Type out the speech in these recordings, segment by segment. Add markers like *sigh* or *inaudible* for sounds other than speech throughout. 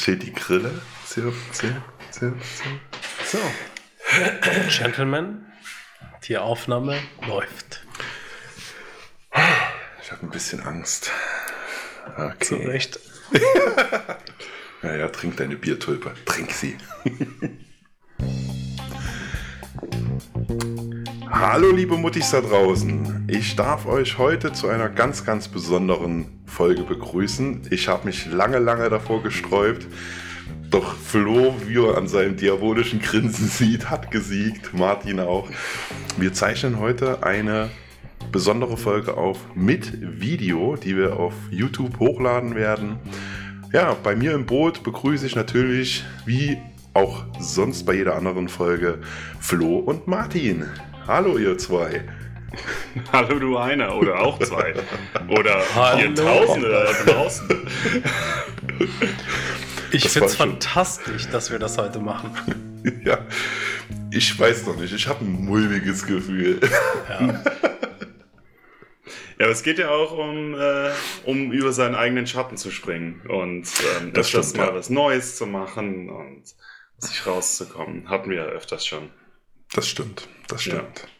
Jetzt steht die Grille. Zirp, zirp, zirp. So. Gentlemen, die Aufnahme läuft. Ich habe ein bisschen Angst. Okay. Zu Recht. *laughs* Ja, ja, trink deine Biertulpe. Trink sie. *laughs* Hallo liebe Muttis da draußen. Ich darf euch heute zu einer ganz, ganz besonderen Folge begrüßen. Ich habe mich lange, lange davor gesträubt. Doch Flo, wie er an seinem diabolischen Grinsen *laughs* sieht, hat gesiegt. Martin auch. Wir zeichnen heute eine besondere Folge auf mit Video, die wir auf YouTube hochladen werden. Ja, bei mir im Boot begrüße ich natürlich, wie auch sonst bei jeder anderen Folge, Flo und Martin. Hallo ihr zwei. *laughs* Hallo du einer oder auch zwei. Oder ihr Tausende da draußen. Ich finde es fantastisch, dass wir das heute machen. *laughs* Ja, ich weiß noch nicht, ich habe ein mulmiges Gefühl. Ja. *laughs* Ja, aber es geht ja auch um, äh, um über seinen eigenen Schatten zu springen und ähm, Das öfters stimmt, mal ja. was Neues zu machen und sich rauszukommen. Hatten wir ja öfters schon. Das stimmt, das stimmt. ja.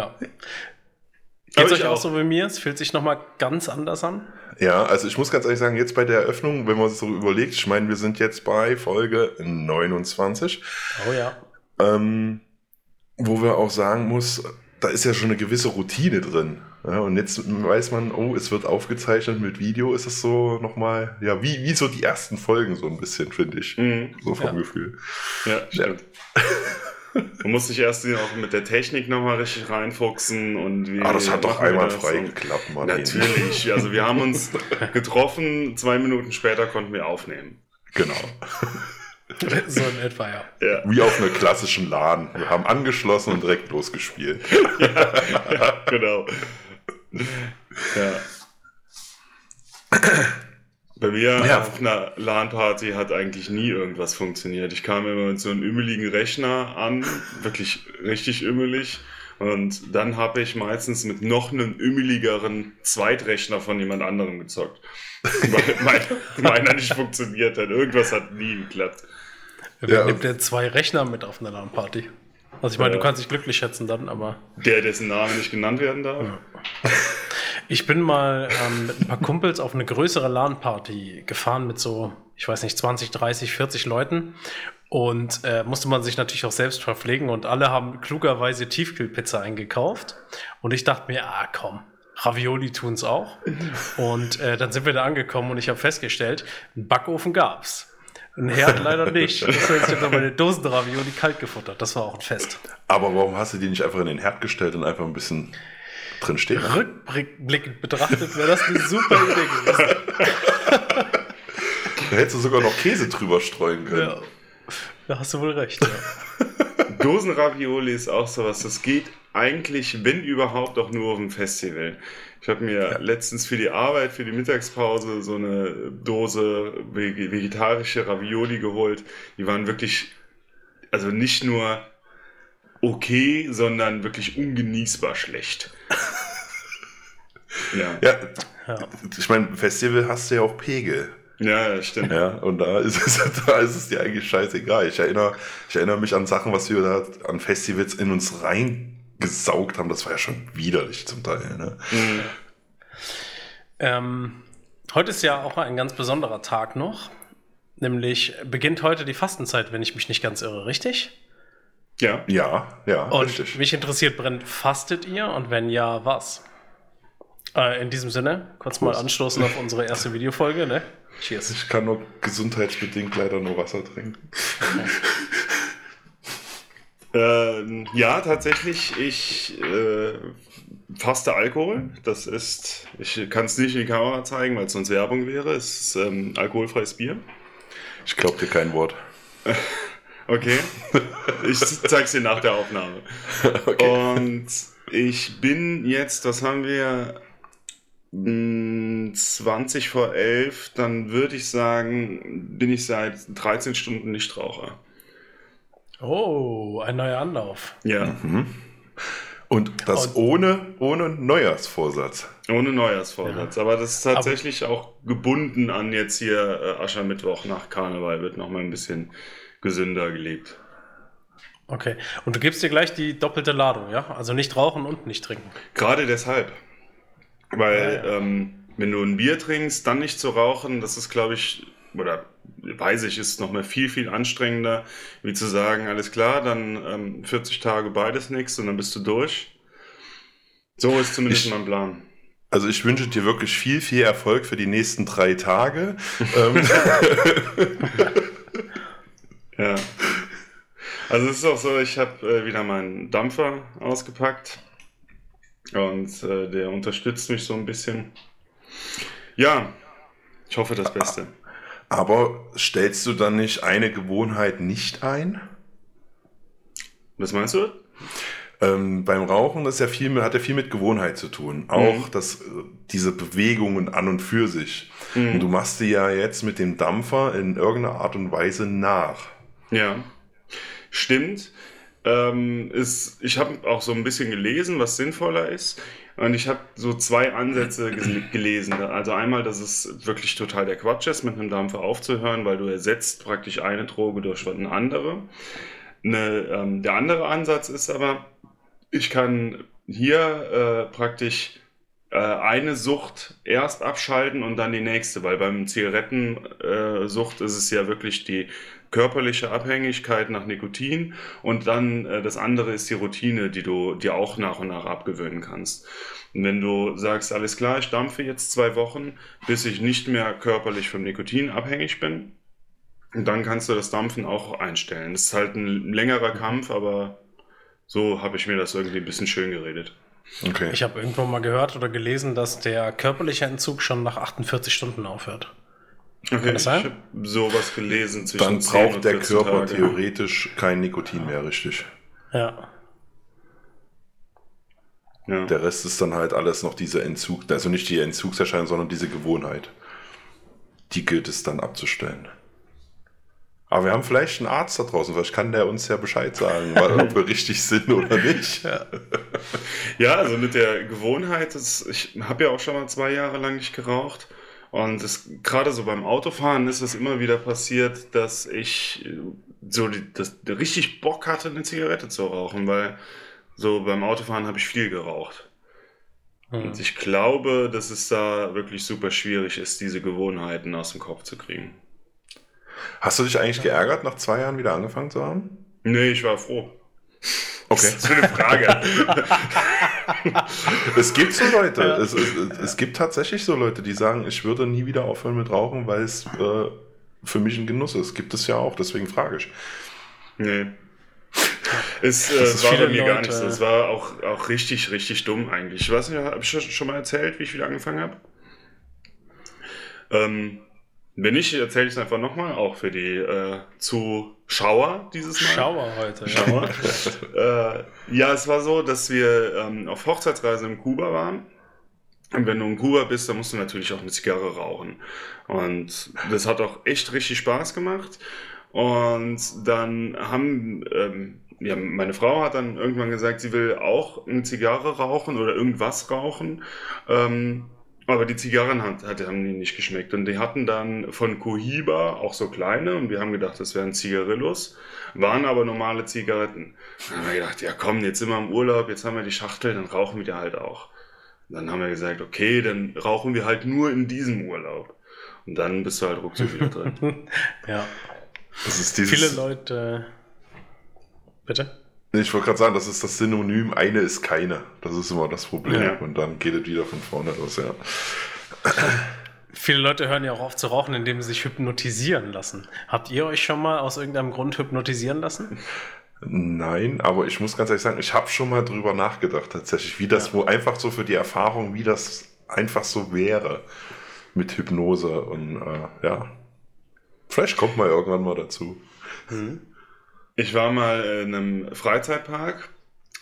Aber Geht's ich euch auch so wie mir? Es fühlt sich nochmal ganz anders an. Ja, also ich muss ganz ehrlich sagen, jetzt bei der Eröffnung, wenn man es so überlegt, ich meine, wir sind jetzt bei Folge 29, Oh ja. ähm, wo wir auch sagen muss, da ist ja schon eine gewisse Routine drin. Ja, und jetzt weiß man, oh, es wird aufgezeichnet mit Video, ist es so nochmal, ja, wie, wie so die ersten Folgen so ein bisschen, finde ich. Mhm. So vom Ja. Gefühl. Ja, stimmt. *laughs* Man muss sich erst auch mit der Technik nochmal richtig reinfuchsen und wie. Ah, das hat doch das und- geklappt, Mann. Natürlich. Also wir haben uns *laughs* getroffen, zwei Minuten später konnten wir aufnehmen. Genau. *laughs* So in etwa, ja. Ja. Wie auf einer klassischen LAN. Wir haben angeschlossen und direkt losgespielt. *laughs* genau. Ja. Bei mir Ja. auf einer LAN-Party hat eigentlich nie irgendwas funktioniert. Ich kam immer mit so einem ümmeligen Rechner an, wirklich richtig ümmelig. Und dann habe ich meistens mit noch einem ümmeligeren Zweitrechner von jemand anderem gezockt. *laughs* Weil mein, meiner nicht funktioniert hat. Irgendwas hat nie geklappt. Wer Ja. nimmt denn zwei Rechner mit auf einer LAN-Party? Also ich meine, Ja. du kannst dich glücklich schätzen dann, aber Der, dessen Name nicht genannt werden darf. *laughs* ich bin mal ähm, mit ein paar Kumpels auf eine größere LAN-Party gefahren mit so, ich weiß nicht, 20, 30, 40 Leuten und äh, musste man sich natürlich auch selbst verpflegen und alle haben klugerweise Tiefkühlpizza eingekauft und ich dachte mir, ah komm, Ravioli tun's auch und äh, dann sind wir da angekommen und ich habe festgestellt, einen Backofen gab's. Ein Herd leider nicht. *laughs* Das heißt, ich habe meine Dosen Ravioli kalt gefuttert. Das war auch ein Fest. Aber warum hast du die nicht einfach in den Herd gestellt und einfach ein bisschen drin stehen? Rückblickend betrachtet wäre das eine super Idee gewesen. *laughs* Da hättest du sogar noch Käse drüber streuen können. Ja, da hast du wohl recht. Ja. *laughs* Dosenravioli ist auch sowas. Das geht eigentlich, wenn überhaupt, auch nur auf dem Festival. Ich habe mir letztens für die Arbeit, für die Mittagspause so eine Dose vege- vegetarische Ravioli geholt. Die waren wirklich, also nicht nur okay, sondern wirklich ungenießbar schlecht. *laughs* ja. Ja, Ja. ich meine, Festival hast du ja auch Pegel. ja, ja, stimmt. Ja, und da ist es, *laughs* da ist es dir eigentlich scheißegal. Ich erinnere, ich erinnere mich an Sachen, was wir da an Festivals in uns reingesaugt haben. Das war ja schon widerlich zum Teil. Ne? Mhm. Ähm, heute ist ja auch ein ganz besonderer Tag noch. Nämlich beginnt heute die Fastenzeit, wenn ich mich nicht ganz irre, richtig? Ja. Ja, ja, Und richtig. mich interessiert, brennt, fastet ihr? Und wenn ja, was? Äh, in diesem Sinne, kurz mal Prost. anstoßen auf unsere erste Videofolge, ne? Cheers. Ich kann nur gesundheitsbedingt leider nur Wasser trinken. *laughs* Ähm, ja, tatsächlich. Ich äh, faste Alkohol. Das ist, ich kann es nicht in die Kamera zeigen, weil es sonst Werbung wäre. Es ist ähm, alkoholfreies Bier. Ich glaube dir kein Wort. *laughs* Okay. *laughs* Ich zeig's dir nach der Aufnahme. *laughs* Okay. Und ich bin jetzt, was haben wir? Mm, 20 vor 11, dann würde ich sagen, bin ich seit 13 Stunden Nichtraucher. Oh, ein neuer Anlauf. Ja. Mhm. Und das Und, ohne, ohne Neujahrsvorsatz. Ohne Neujahrsvorsatz. Ja. Aber das ist tatsächlich Aber, auch gebunden an jetzt hier äh, Aschermittwoch nach Karneval, wird nochmal ein bisschen gesünder gelebt. Okay. Und du gibst dir gleich die doppelte Ladung, ja? Also nicht rauchen und nicht trinken. Gerade deshalb. Weil, ja, ja. Ähm, wenn du ein Bier trinkst, dann nicht zu rauchen, das ist, glaube ich, oder weiß ich, ist nochmal viel, viel anstrengender, wie zu sagen, alles klar, dann ähm, 40 Tage beides nichts und dann bist du durch. So ist zumindest ich, mein Plan. Also ich wünsche dir wirklich viel, viel Erfolg für die nächsten drei Tage. *laughs* *laughs* Ja. Also es ist auch so, ich habe äh, wieder meinen Dampfer ausgepackt und äh, der unterstützt mich so ein bisschen. Ja, ich hoffe das Beste. Aber stellst du dann nicht eine Gewohnheit nicht ein? Was meinst du? Ähm, beim Rauchen ist ja viel, hat ja viel mit Gewohnheit zu tun. Auch mhm. das, äh, diese Bewegungen an und für sich. Mhm. Und du machst die ja jetzt mit dem Dampfer in irgendeiner Art und Weise nach. Ja, stimmt. Ähm, ist, ich habe auch so ein bisschen gelesen, was sinnvoller ist. Und ich habe so zwei Ansätze gelesen. Also einmal, dass es wirklich total der Quatsch ist, mit einem Dampfer aufzuhören, weil du ersetzt praktisch eine Droge durch eine andere. Eine, ähm, der andere Ansatz ist aber, ich kann hier äh, praktisch äh, eine Sucht erst abschalten und dann die nächste, weil beim Zigarettensucht äh, ist es ja wirklich die körperliche Abhängigkeit nach Nikotin und dann äh, das andere ist die Routine, die du dir auch nach und nach abgewöhnen kannst. Und wenn du sagst, alles klar, ich dampfe jetzt zwei Wochen, bis ich nicht mehr körperlich vom Nikotin abhängig bin, dann kannst du das Dampfen auch einstellen. Das ist halt ein längerer Kampf, aber so habe ich mir das irgendwie ein bisschen schön geredet. Okay. Ich habe irgendwo mal gehört oder gelesen, dass der körperliche Entzug schon nach 48 Stunden aufhört. Okay, Kann das sein? ich habe sowas gelesen. Dann braucht der Körper Tage. theoretisch kein Nikotin mehr, richtig. Ja. ja. Der Rest ist dann halt alles noch dieser Entzug, also nicht die Entzugserscheinung, sondern diese Gewohnheit. Die gilt es dann abzustellen. Aber wir haben vielleicht einen Arzt da draußen, vielleicht kann der uns ja Bescheid sagen, *laughs* ob wir richtig sind oder nicht. Ja, ja also mit der Gewohnheit, das, ich habe ja auch schon mal zwei Jahre lang nicht geraucht. Und gerade so beim Autofahren ist es immer wieder passiert, dass ich so die, das, richtig Bock hatte, eine Zigarette zu rauchen, weil so beim Autofahren habe ich viel geraucht. Mhm. Und ich glaube, dass es da wirklich super schwierig ist, diese Gewohnheiten aus dem Kopf zu kriegen. Hast du dich eigentlich geärgert, nach zwei Jahren wieder angefangen zu haben? Nee, ich war froh. Okay. Das ist eine Frage. *laughs* es gibt so Leute, ja. es, es, es, gibt tatsächlich so Leute, die sagen, ich würde nie wieder aufhören mit Rauchen, weil es äh, für mich ein Genuss ist. Gibt es ja auch, deswegen frage ich. Nee. Es äh, war bei mir Leute. gar nicht so. Es war auch, auch richtig, richtig dumm eigentlich. Ich weiß nicht, habe ich schon mal erzählt, wie ich wieder angefangen habe? Ähm, wenn nicht, erzähle ich es einfach nochmal, auch für die äh, Zuschauer dieses Mal. Schauer heute. Schauer. Ja. *laughs* äh, ja, es war so, dass wir ähm, auf Hochzeitsreise in Kuba waren. Und wenn du in Kuba bist, dann musst du natürlich auch eine Zigarre rauchen. Und das hat auch echt richtig Spaß gemacht. Und dann haben, ähm, ja, meine Frau hat dann irgendwann gesagt, sie will auch eine Zigarre rauchen oder irgendwas rauchen. Ähm, aber die Zigarren hat, hat, haben die nicht geschmeckt. Und die hatten dann von Cohiba auch so kleine und wir haben gedacht, das wären Zigarillos, waren aber normale Zigaretten. Dann haben wir gedacht, ja komm, jetzt sind wir im Urlaub, jetzt haben wir die Schachtel, dann rauchen wir die halt auch. Und dann haben wir gesagt, okay, dann rauchen wir halt nur in diesem Urlaub. Und dann bist du halt ruckzuck wieder drin. *laughs* ja. Das ist dieses... Viele Leute. Bitte? Ich wollte gerade sagen, das ist das Synonym, eine ist keine. Das ist immer das Problem. Ja. Und dann geht es wieder von vorne los, ja. Viele Leute hören ja auch auf zu rauchen, indem sie sich hypnotisieren lassen. Habt ihr euch schon mal aus irgendeinem Grund hypnotisieren lassen? Nein, aber ich muss ganz ehrlich sagen, ich habe schon mal drüber nachgedacht, tatsächlich, wie das ja. wo einfach so für die Erfahrung, wie das einfach so wäre mit Hypnose und äh, ja. Vielleicht kommt mal irgendwann mal dazu. Mhm. Ich war mal in einem Freizeitpark,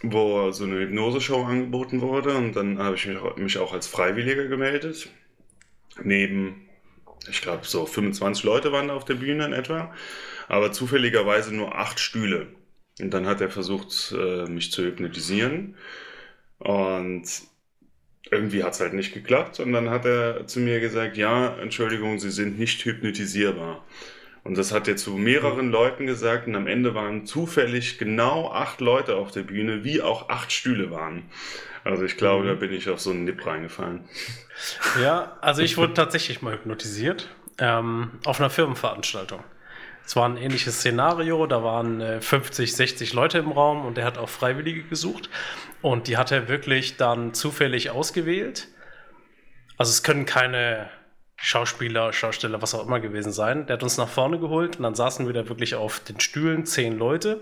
wo so eine Hypnose-Show angeboten wurde und dann habe ich mich auch als Freiwilliger gemeldet. Neben, ich glaube, so 25 Leute waren da auf der Bühne in etwa, aber zufälligerweise nur acht Stühle. Und dann hat er versucht, äh, mich zu hypnotisieren. Und irgendwie hat es halt nicht geklappt. Und dann hat er zu mir gesagt, ja, Entschuldigung, Sie sind nicht hypnotisierbar. Und das hat er zu mehreren Leuten gesagt und am Ende waren zufällig genau acht Leute auf der Bühne, wie auch acht Stühle waren. Also ich glaube, mhm. da bin ich auf so einen Nipp reingefallen. *laughs* Ja, also ich wurde tatsächlich mal hypnotisiert ähm, auf einer Firmenveranstaltung. Es war ein ähnliches Szenario, da waren äh, 50, 60 Leute im Raum und er hat auch Freiwillige gesucht. Und die hat er wirklich dann zufällig ausgewählt. Also es können keine Schauspieler, Schausteller, was auch immer gewesen sein. Der hat uns nach vorne geholt und dann saßen wir da wirklich auf den Stühlen, zehn Leute.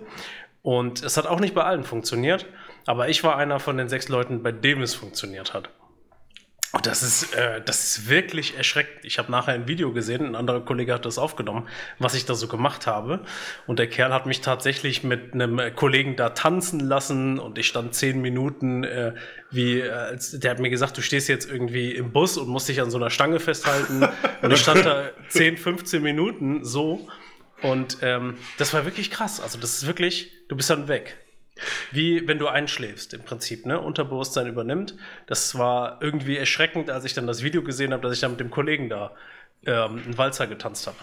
Und es hat auch nicht bei allen funktioniert, aber ich war einer von den sechs Leuten, bei dem es funktioniert hat. Und das ist, äh, das ist wirklich erschreckend. Ich habe nachher ein Video gesehen, ein anderer Kollege hat das aufgenommen, was ich da so gemacht habe. Und der Kerl hat mich tatsächlich mit einem Kollegen da tanzen lassen und ich stand zehn Minuten, äh, wie, äh, der hat mir gesagt, du stehst jetzt irgendwie im Bus und musst dich an so einer Stange festhalten. *laughs* und ich stand da 10, 15 Minuten so. Und ähm, das war wirklich krass. Also das ist wirklich, du bist dann weg. Wie wenn du einschläfst im Prinzip, ne? Unterbewusstsein übernimmt. Das war irgendwie erschreckend, als ich dann das Video gesehen habe, dass ich dann mit dem Kollegen da ähm, einen Walzer getanzt habe.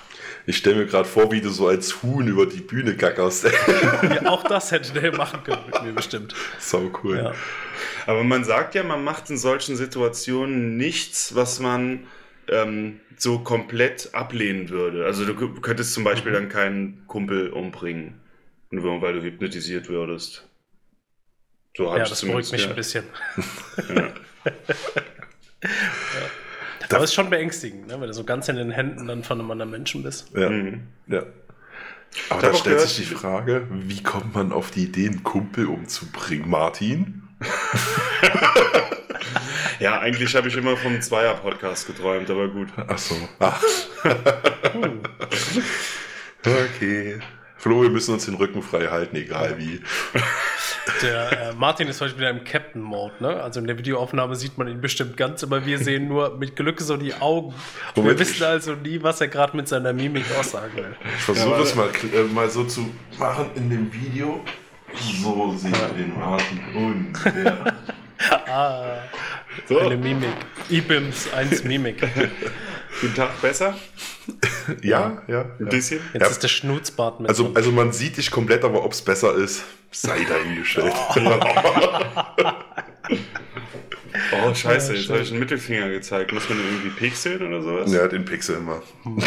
Ich stelle mir gerade vor, wie du so als Huhn über die Bühne gackerst. *laughs* ja, auch das hätte der machen können mit mir bestimmt. So cool. Ja. Aber man sagt ja, man macht in solchen Situationen nichts, was man ähm, so komplett ablehnen würde. Also du könntest zum Beispiel mhm. dann keinen Kumpel umbringen. Nur weil du hypnotisiert würdest. So ja, das beruhigt mich ja. ein bisschen. ja. *laughs* ja. Aber es ist schon beängstigend, ne? wenn du so ganz in den Händen dann von einem anderen Menschen bist. Ja. Mhm. ja. Aber da stellt sich die Frage, wie kommt man auf die Idee, einen Kumpel umzubringen, Martin? *laughs* ja, eigentlich habe ich immer vom Zweier-Podcast geträumt, aber gut. Ach so. Ach. *laughs* okay. Flo, wir müssen uns den Rücken frei halten, egal wie. *laughs* Der äh, Martin ist heute wieder im Captain-Mode, ne? Also in der Videoaufnahme sieht man ihn bestimmt ganz, aber wir sehen nur mit Glück so die Augen. Moment, wir wissen also nie, was er gerade mit seiner Mimik aussagen will. Ich versuche es mal, äh, mal so zu machen in dem Video. So sieht ja. den Martin und der. *laughs* ah, so. eine Mimik. IBIMS 1 Mimik. *laughs* Guten Tag, besser? *laughs* ja, ja. Ein ja. bisschen. Jetzt ja. ist der Schnutzbart mit. Also, also man sieht dich komplett, aber ob es besser ist, sei dahingestellt. Oh, *laughs* scheiße, ja, jetzt habe ich einen Mittelfinger gezeigt. Muss man den irgendwie pixeln oder sowas? Ja, den pixeln mal. *laughs*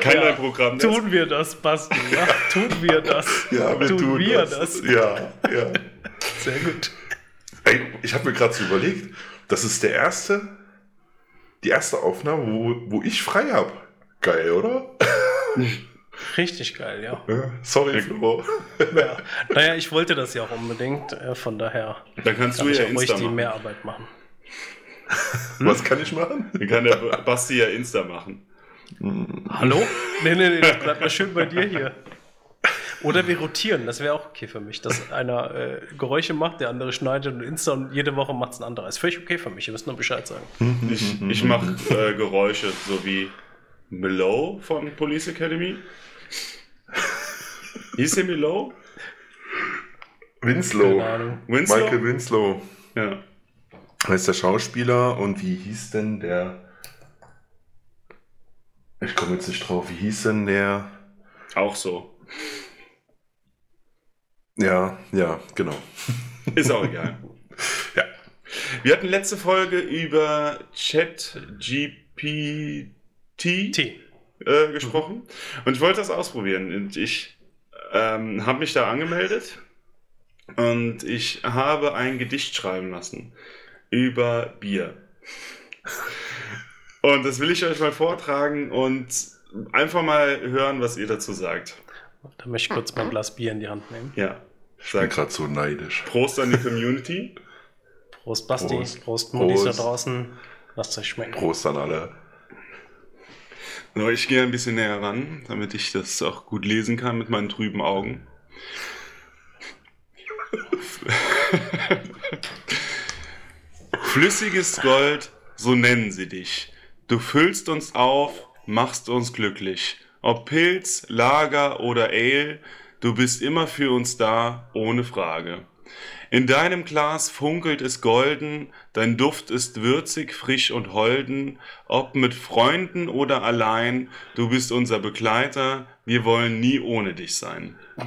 Kein ja, Programm. Tun wir das, Basti, ja? Tun wir das. Ja, wir tun, tun wir das. das. Ja, ja. Sehr gut. Ey, ich habe mir gerade so überlegt, das ist der erste die erste Aufnahme, wo, wo ich frei habe. Geil, oder? Richtig geil, ja. ja sorry, Flo. Ja. Naja, ich wollte das ja auch unbedingt, äh, von daher. Dann kannst du ja ich Insta die Mehrarbeit machen. Hm? Was kann ich machen? Dann kann der Basti ja Insta machen. Hallo? Nee, nee, nee, bleib mal schön bei dir hier. Oder wir rotieren, das wäre auch okay für mich, dass einer äh, Geräusche macht, der andere schneidet und Insta und jede Woche macht es ein anderer. Ist völlig okay für mich, ihr müsst nur Bescheid sagen. Ich, ich mache äh, Geräusche, so wie Milo von Police Academy. Hieß der Milo? Winslow. Winslow. Michael Winslow. Ja. Heißt der Schauspieler und wie hieß denn der? Ich komme jetzt nicht drauf. Wie hieß denn der? Auch so. Ja, ja, genau. *laughs* Ist auch egal. ja. Wir hatten letzte Folge über ChatGPT äh, gesprochen und ich wollte das ausprobieren. Und ich ähm, habe mich da angemeldet und ich habe ein Gedicht schreiben lassen über Bier. Und das will ich euch mal vortragen und einfach mal hören, was ihr dazu sagt. Da möchte ich kurz mein Glas Bier in die Hand nehmen. Ja. Ich bin gerade so neidisch. Prost an die Community. Prost, Basti. Prost, Prost Mundis da draußen. Lasst euch schmecken. Prost an alle. So, ich gehe ein bisschen näher ran, damit ich das auch gut lesen kann mit meinen trüben Augen. Flüssiges Gold, so nennen sie dich. Du füllst uns auf, machst uns glücklich. Ob Pilz, Lager oder Ale, du bist immer für uns da, ohne Frage. In deinem Glas funkelt es golden, dein Duft ist würzig, frisch und holden, ob mit Freunden oder allein, du bist unser Begleiter, wir wollen nie ohne dich sein. *laughs*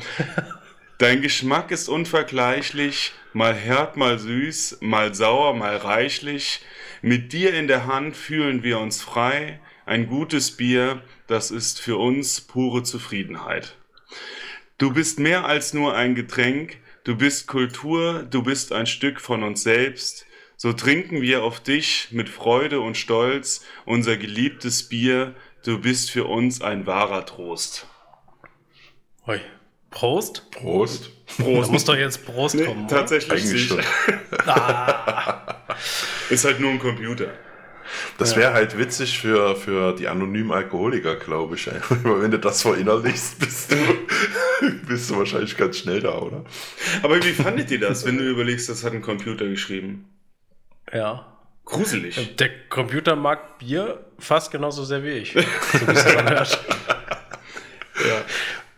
Dein Geschmack ist unvergleichlich, mal herb, mal süß, mal sauer, mal reichlich. Mit dir in der Hand fühlen wir uns frei. Ein gutes Bier, das ist für uns pure Zufriedenheit. Du bist mehr als nur ein Getränk, du bist Kultur, du bist ein Stück von uns selbst. So trinken wir auf dich mit Freude und Stolz unser geliebtes Bier, du bist für uns ein wahrer Trost. Hoi. Prost. Prost. Prost. Da muss doch jetzt Prost Nee, kommen. tatsächlich Eigentlich nicht. schon. *laughs* *laughs* Ist halt nur ein Computer. Das wäre halt witzig für, für die anonymen Alkoholiker, glaube ich. *laughs* wenn du das verinnerlichst, bist du, *laughs* bist du wahrscheinlich ganz schnell da, oder? Aber wie fandet ihr das, wenn du überlegst, das hat ein Computer geschrieben? Ja. Gruselig. Der Computer mag Bier fast genauso sehr wie ich. So wie es hört. *laughs*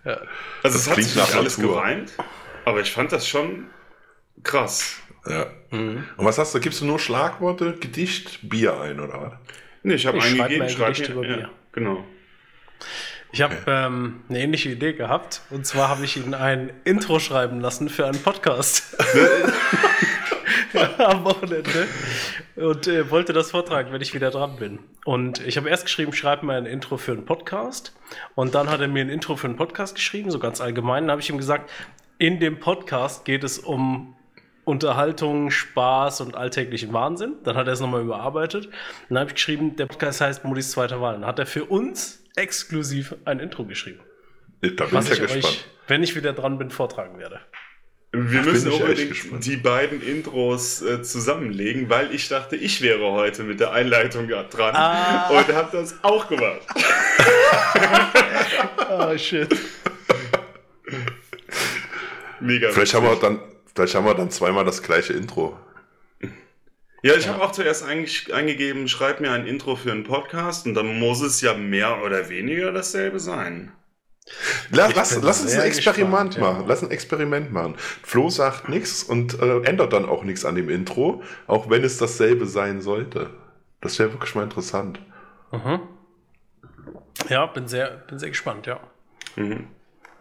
Ja. Also es hat klingt sich nicht nach alles geweint, aber ich fand das schon krass. Ja. Und was hast du? Gibst du nur Schlagworte, Gedicht, Bier ein, oder was? Nee, ich habe eingegeben, ein Gedicht über ja, Bier. Genau. Ich habe ähm, eine ähnliche Idee gehabt. Und zwar habe ich ihn ein Intro schreiben lassen für einen Podcast. *laughs* Am Wochenende. Und äh, wollte das vortragen, wenn ich wieder dran bin. Und ich habe erst geschrieben, schreib mir ein Intro für einen Podcast. Und dann hat er mir ein Intro für einen Podcast geschrieben, so ganz allgemein. Dann habe ich ihm gesagt, in dem Podcast geht es um Unterhaltung, Spaß und alltäglichen Wahnsinn. Dann hat er es nochmal überarbeitet. Dann habe ich geschrieben, der Podcast heißt Modis zweite Wahl. Dann hat er für uns exklusiv ein Intro geschrieben. Da bin Was ich ja gespannt. euch, wenn ich wieder dran bin, vortragen werde. Wir bin müssen unbedingt die beiden Intros äh, zusammenlegen, weil ich dachte, ich wäre heute mit der Einleitung dran Ah. und habe das auch gemacht. *laughs* Ah, shit. Mega. Vielleicht haben, wir dann, vielleicht haben wir dann zweimal das gleiche Intro. Ja, ich habe auch zuerst eigentlich eingegeben, schreib mir ein Intro für einen Podcast und dann muss es ja mehr oder weniger dasselbe sein. Lass, lass, lass uns ein Experiment gespannt, ja. machen. Lass ein Experiment machen. Flo sagt nichts und äh, ändert dann auch nichts an dem Intro, auch wenn es dasselbe sein sollte. Das wäre wirklich mal interessant. Mhm. Ja, bin sehr, bin sehr gespannt, ja.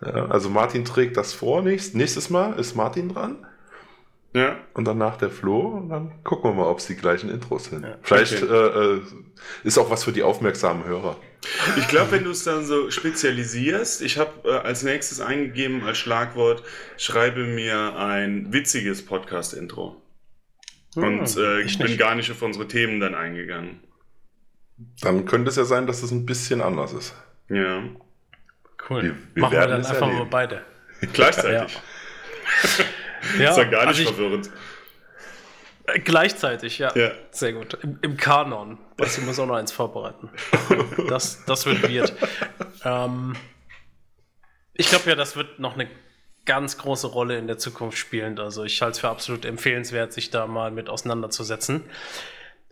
Ja, also Martin trägt das vor. Nächst, nächstes Mal ist Martin dran Ja, und danach der Flo und dann gucken wir mal, ob es die gleichen Intros sind. Vielleicht Okay. äh, äh, ist auch was für die aufmerksamen Hörer. ich glaube, wenn du es dann so spezialisierst, ich habe äh, als nächstes eingegeben als Schlagwort, schreibe mir ein witziges Podcast-Intro. Und äh, ich ich bin nicht. gar nicht auf unsere Themen dann eingegangen. Dann könnte es ja sein, dass es ein bisschen anders ist. Ja, Cool. Wir- wir Machen wir dann einfach mal erleben. beide. *laughs* gleichzeitig. Ja, *laughs* ist ja gar nicht also ich, verwirrend. äh, gleichzeitig, ja. Ja. Sehr gut. Im, Im Kanon. Was ich muss auch noch eins vorbereiten. *laughs* Das, das wird weird. ähm, ich glaube ja, das wird noch eine ganz große Rolle in der Zukunft spielen. Also ich halte es für absolut empfehlenswert, sich da mal mit auseinanderzusetzen.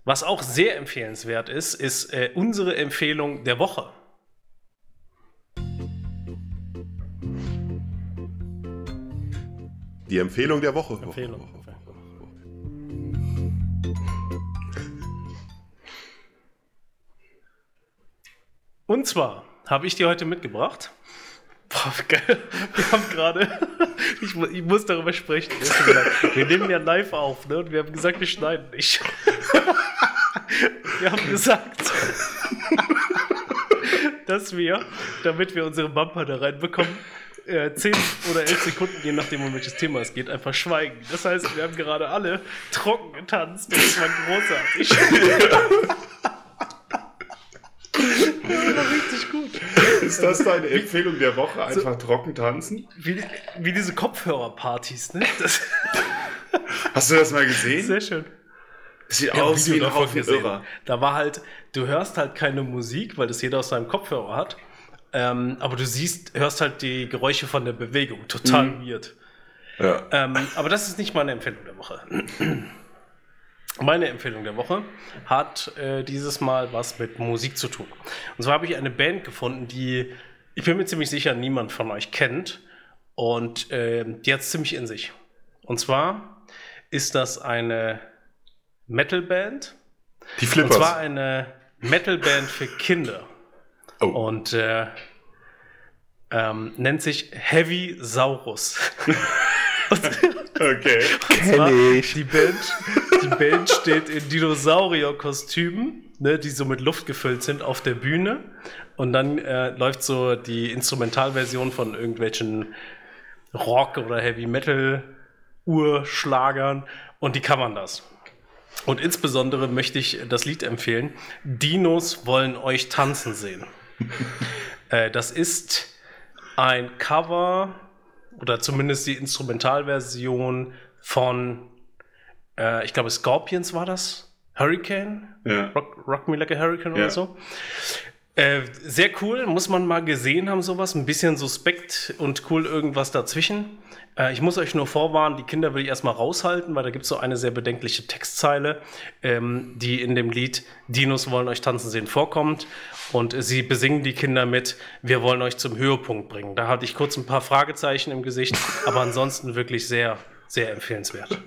Was auch sehr empfehlenswert ist, ist äh, unsere Empfehlung der Woche. Die Empfehlung der Woche. Empfehlung. Und zwar habe ich dir heute mitgebracht. Boah, geil. Wir haben gerade, ich, ich muss darüber sprechen. Wir nehmen ja live auf, ne? Und wir haben gesagt, wir schneiden nicht. Wir haben gesagt, dass wir, damit wir unsere Bumper da reinbekommen, äh, 10 oder 11 Sekunden, je nachdem, um welches Thema es geht, einfach schweigen. Das heißt, wir haben gerade alle trocken getanzt. *laughs* Das war großartig. Das war richtig gut. Ist das deine Empfehlung der Woche? Einfach trocken tanzen? Wie, wie diese Kopfhörerpartys, ne? Das Hast du das mal gesehen? sehr schön. Das sieht hab aus wie ein. Irrer. Da war halt, du hörst halt keine Musik, weil das jeder aus seinem Kopfhörer hat. Ähm, aber du siehst, hörst halt die Geräusche von der Bewegung. Total Mhm. weird. Ja. Ähm, aber das ist nicht meine Empfehlung der Woche. *clears throat* Meine Empfehlung der Woche hat äh, dieses Mal was mit Musik zu tun. Und zwar habe ich eine Band gefunden, die ich bin mir ziemlich sicher niemand von euch kennt. Und ähm, die hat es ziemlich in sich. Und zwar ist das eine Metalband. Die Und Flippers. zwar eine Metalband für Kinder. Oh. Und äh, ähm, nennt sich Heavy Saurus. *laughs* Okay. zwar, ich. Die Band, die Band steht in Dinosaurier-Kostümen, ne, die so mit Luft gefüllt sind, auf der Bühne. Und dann äh, läuft so die Instrumentalversion von irgendwelchen Rock- oder Heavy-Metal-Urschlagern. Und die kann man das. Und insbesondere möchte ich das Lied empfehlen. Dinos wollen euch tanzen sehen. Äh, das ist ein Cover oder zumindest die Instrumentalversion von, äh, ich glaube, Scorpions war das. Hurricane? Ja. Rock, Rock Me Like a Hurricane Ja. oder so. Äh, sehr cool, muss man mal gesehen haben, sowas. Ein bisschen suspekt und cool irgendwas dazwischen. Äh, ich muss euch nur vorwarnen, die Kinder will ich erstmal raushalten, weil da gibt es so eine sehr bedenkliche Textzeile, ähm, die in dem Lied Dinos wollen euch tanzen sehen vorkommt. Und sie besingen die Kinder mit, wir wollen euch zum Höhepunkt bringen. Da hatte ich kurz ein paar Fragezeichen im Gesicht, aber ansonsten wirklich sehr, sehr empfehlenswert.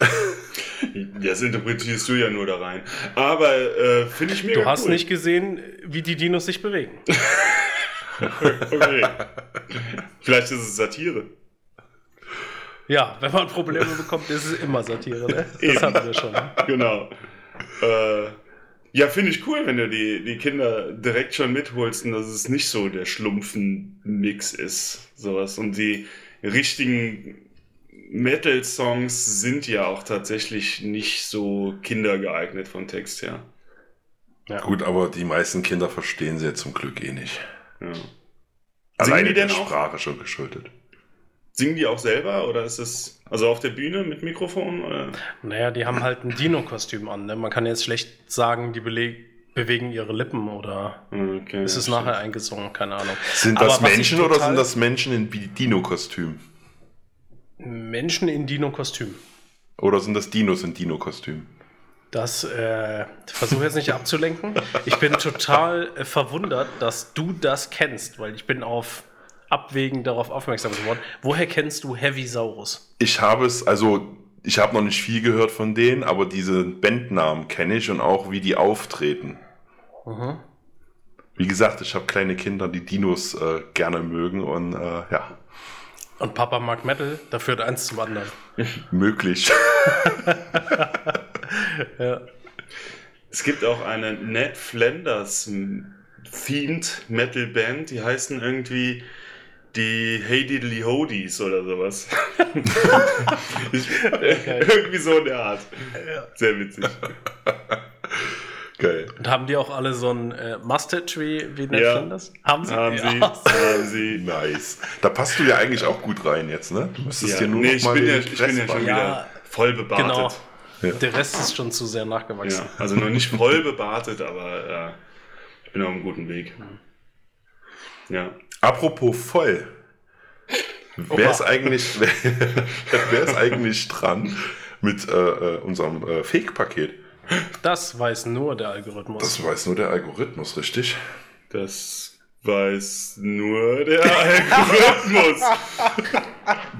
*laughs* *laughs* Das interpretierst du ja nur da rein. Aber äh, finde ich mega Du hast cool. nicht gesehen, wie die Dinos sich bewegen. *laughs* Okay. Vielleicht ist es Satire. Ja, wenn man Probleme bekommt, ist es immer Satire. Ne? Eben. Das hatten wir schon. Genau. Äh, ja, finde ich cool, wenn du die, die Kinder direkt schon mitholst und dass es nicht so der Schlumpfen-Mix ist. Sowas. Und die richtigen Metal-Songs sind ja auch tatsächlich nicht so kindergeeignet vom Text her. Gut, aber die meisten Kinder verstehen sie ja zum Glück eh nicht. Ja. Alleine die der denn auch? Sprache schon geschuldet. Singen die auch selber oder ist es also auf der Bühne mit Mikrofon? Oder? Naja, die haben halt ein Dino-Kostüm an. Ne? Man kann jetzt schlecht sagen, die bewegen ihre Lippen oder Okay, ist es ja, nachher eingesungen, keine Ahnung. Sind Aber das ich Menschen oder total- sind das Menschen in Dino-Kostüm? Menschen in Dino-Kostüm? Oder sind das Dinos in Dino-Kostüm? Das äh, versuche jetzt nicht abzulenken. Ich bin total äh, verwundert, dass du das kennst, weil ich bin auf Abwägen darauf aufmerksam geworden. Woher kennst du Heavy Saurus? Ich habe es, also ich habe noch nicht viel gehört von denen, aber diese Bandnamen kenne ich und auch wie die auftreten. Mhm. Wie gesagt, ich habe kleine Kinder, die Dinos äh, gerne mögen und äh, ja, Und Papa mag Metal, da führt eins zum anderen. *laughs* möglich. *laughs* Ja. Es gibt auch eine Ned Flanders themed Metal Band, die heißen irgendwie die Hey Diddly Hodies oder sowas. *laughs* ich, irgendwie so in der Art. Sehr witzig. Geil. Und haben die auch alle so ein äh, Mustard Tree wie Ned Ja. Flanders? Haben sie? Haben sie, Ja. *laughs* haben sie. Nice. Da passt du ja eigentlich auch gut rein jetzt, ne? Du müsstest Ja, hier nur nee, noch ich mal bin, ja, ich bin ja Rest schon wieder voll bebartet. Genau. Ja. Der Rest ist schon zu sehr nachgewachsen. Ja, also noch nicht voll bebartet, aber äh, ich bin auf einem guten Weg. Ja. Apropos voll. Wer ist eigentlich, wer, *laughs* wer ist eigentlich dran mit äh, äh, unserem äh, Fake-Paket? Das weiß nur der Algorithmus. Das weiß nur der Algorithmus, richtig? Das weiß nur der Algorithmus.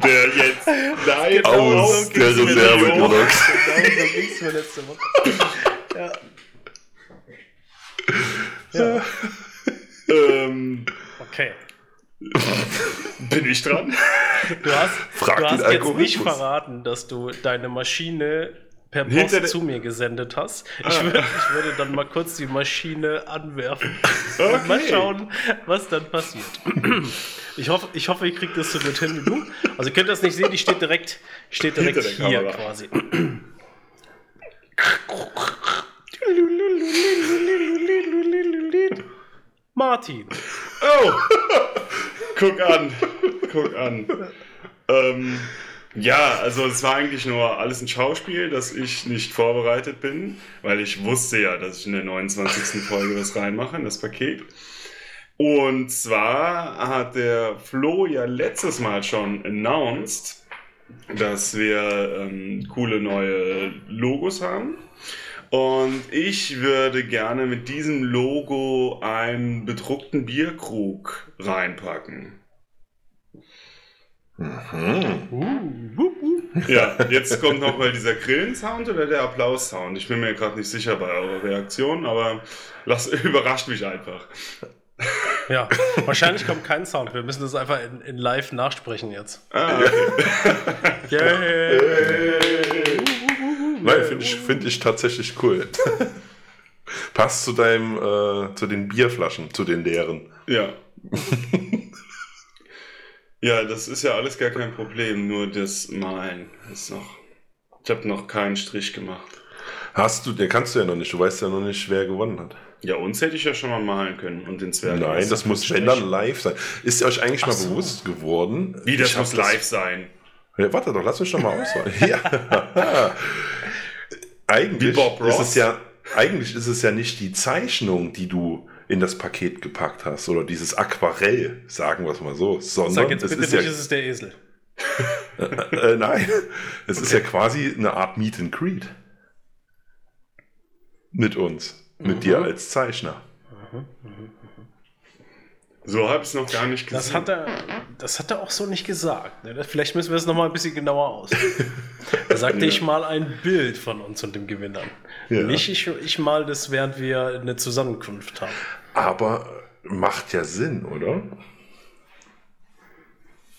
der jetzt live Aus der Reserve gelockt. Genau so ging's mir letzte Woche. Ja. ja. Ähm, Okay. bin ich dran? Du hast, Frag du hast jetzt nicht verraten, dass du deine Maschine per Hinter Post der- zu mir gesendet hast. Ich, Ah. würde, ich würde dann mal kurz die Maschine anwerfen und mal Okay. schauen, was dann passiert. Ich hoffe, ich hoffe, ihr kriegt das so gut hin wie du. Also ihr könnt das nicht sehen, die steht direkt, steht direkt Hinter hier quasi. Martin. Oh! Guck an. Guck an. Ähm, ja, also es war eigentlich nur alles ein Schauspiel, dass ich nicht vorbereitet bin, weil ich wusste ja, dass ich in der 29. *laughs* Folge was reinmache in das Paket. Und zwar hat der Flo ja letztes Mal schon announced, dass wir ähm, coole neue Logos haben. Und ich würde gerne mit diesem Logo einen bedruckten Bierkrug reinpacken. Ja, jetzt kommt noch mal dieser Grillensound oder der Applaus-Sound. Ich bin mir gerade nicht sicher bei eurer Reaktion, aber lass, *laughs* überrascht mich einfach. Ja, wahrscheinlich kommt kein Sound. Wir müssen das einfach in, in live nachsprechen jetzt. Ah, okay. *laughs* Nein, finde ich, find ich tatsächlich cool. *laughs* Passt zu deinem, äh, zu den Bierflaschen, zu den leeren. Ja. Ja, das ist ja alles gar kein Problem, nur das Malen ist noch. Ich habe noch keinen Strich gemacht. Hast du, den kannst du ja noch nicht, du weißt ja noch nicht, wer gewonnen hat. Ja, uns hätte ich ja schon mal malen können und den Zwerg. Nein, das muss wenn dann live sein. Ist euch eigentlich mal so. bewusst geworden? Wie, das muss live sein. Ja, warte doch, lass mich doch mal ausholen. *laughs* ja. *laughs* eigentlich ist es ja, eigentlich ist es ja nicht die Zeichnung, die du in das Paket gepackt hast oder dieses Aquarell, sagen wir es mal so, sondern Sag jetzt es bitte ist nicht, ja, es ist der Esel. *laughs* äh, nein, es ist ja quasi eine Art Meet and Greet mit uns, mit Mhm. dir als Zeichner. So habe ich es noch gar nicht gesehen. Das hat er, das hat er auch so nicht gesagt. ne? Vielleicht müssen wir es nochmal ein bisschen genauer aus. *laughs* Da sagte ich mal ein Bild von uns und dem Gewinnern. Ja. Nicht ich, ich mal das, während wir eine Zusammenkunft haben. Aber macht ja Sinn, oder?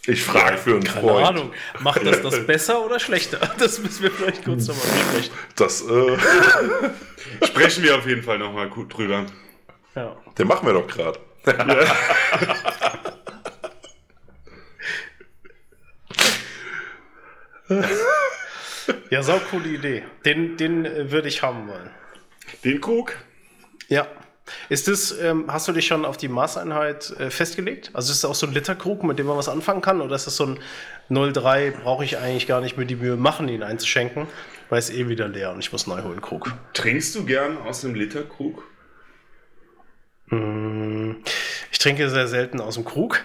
Ich frage für einen Keine Freund. Ahnung. Macht das das besser oder schlechter? *laughs* Das müssen wir vielleicht kurz nochmal besprechen. Das, äh, *laughs* Sprechen wir auf jeden Fall nochmal gut drüber. Ja. den machen wir doch gerade. *laughs* Ja, sau coole Idee. Den, den äh, würde ich haben wollen. Den Krug? Ja. Ist das, ähm, hast du dich schon auf die Maßeinheit äh, festgelegt? Also ist das auch so ein Literkrug, mit dem man was anfangen kann? Oder ist das so ein 0,3, brauche ich eigentlich gar nicht mehr die Mühe machen, ihn einzuschenken, weil es eh wieder leer und ich muss neu holen, Krug. Trinkst du gern aus einem Literkrug? Ich trinke sehr selten aus dem Krug.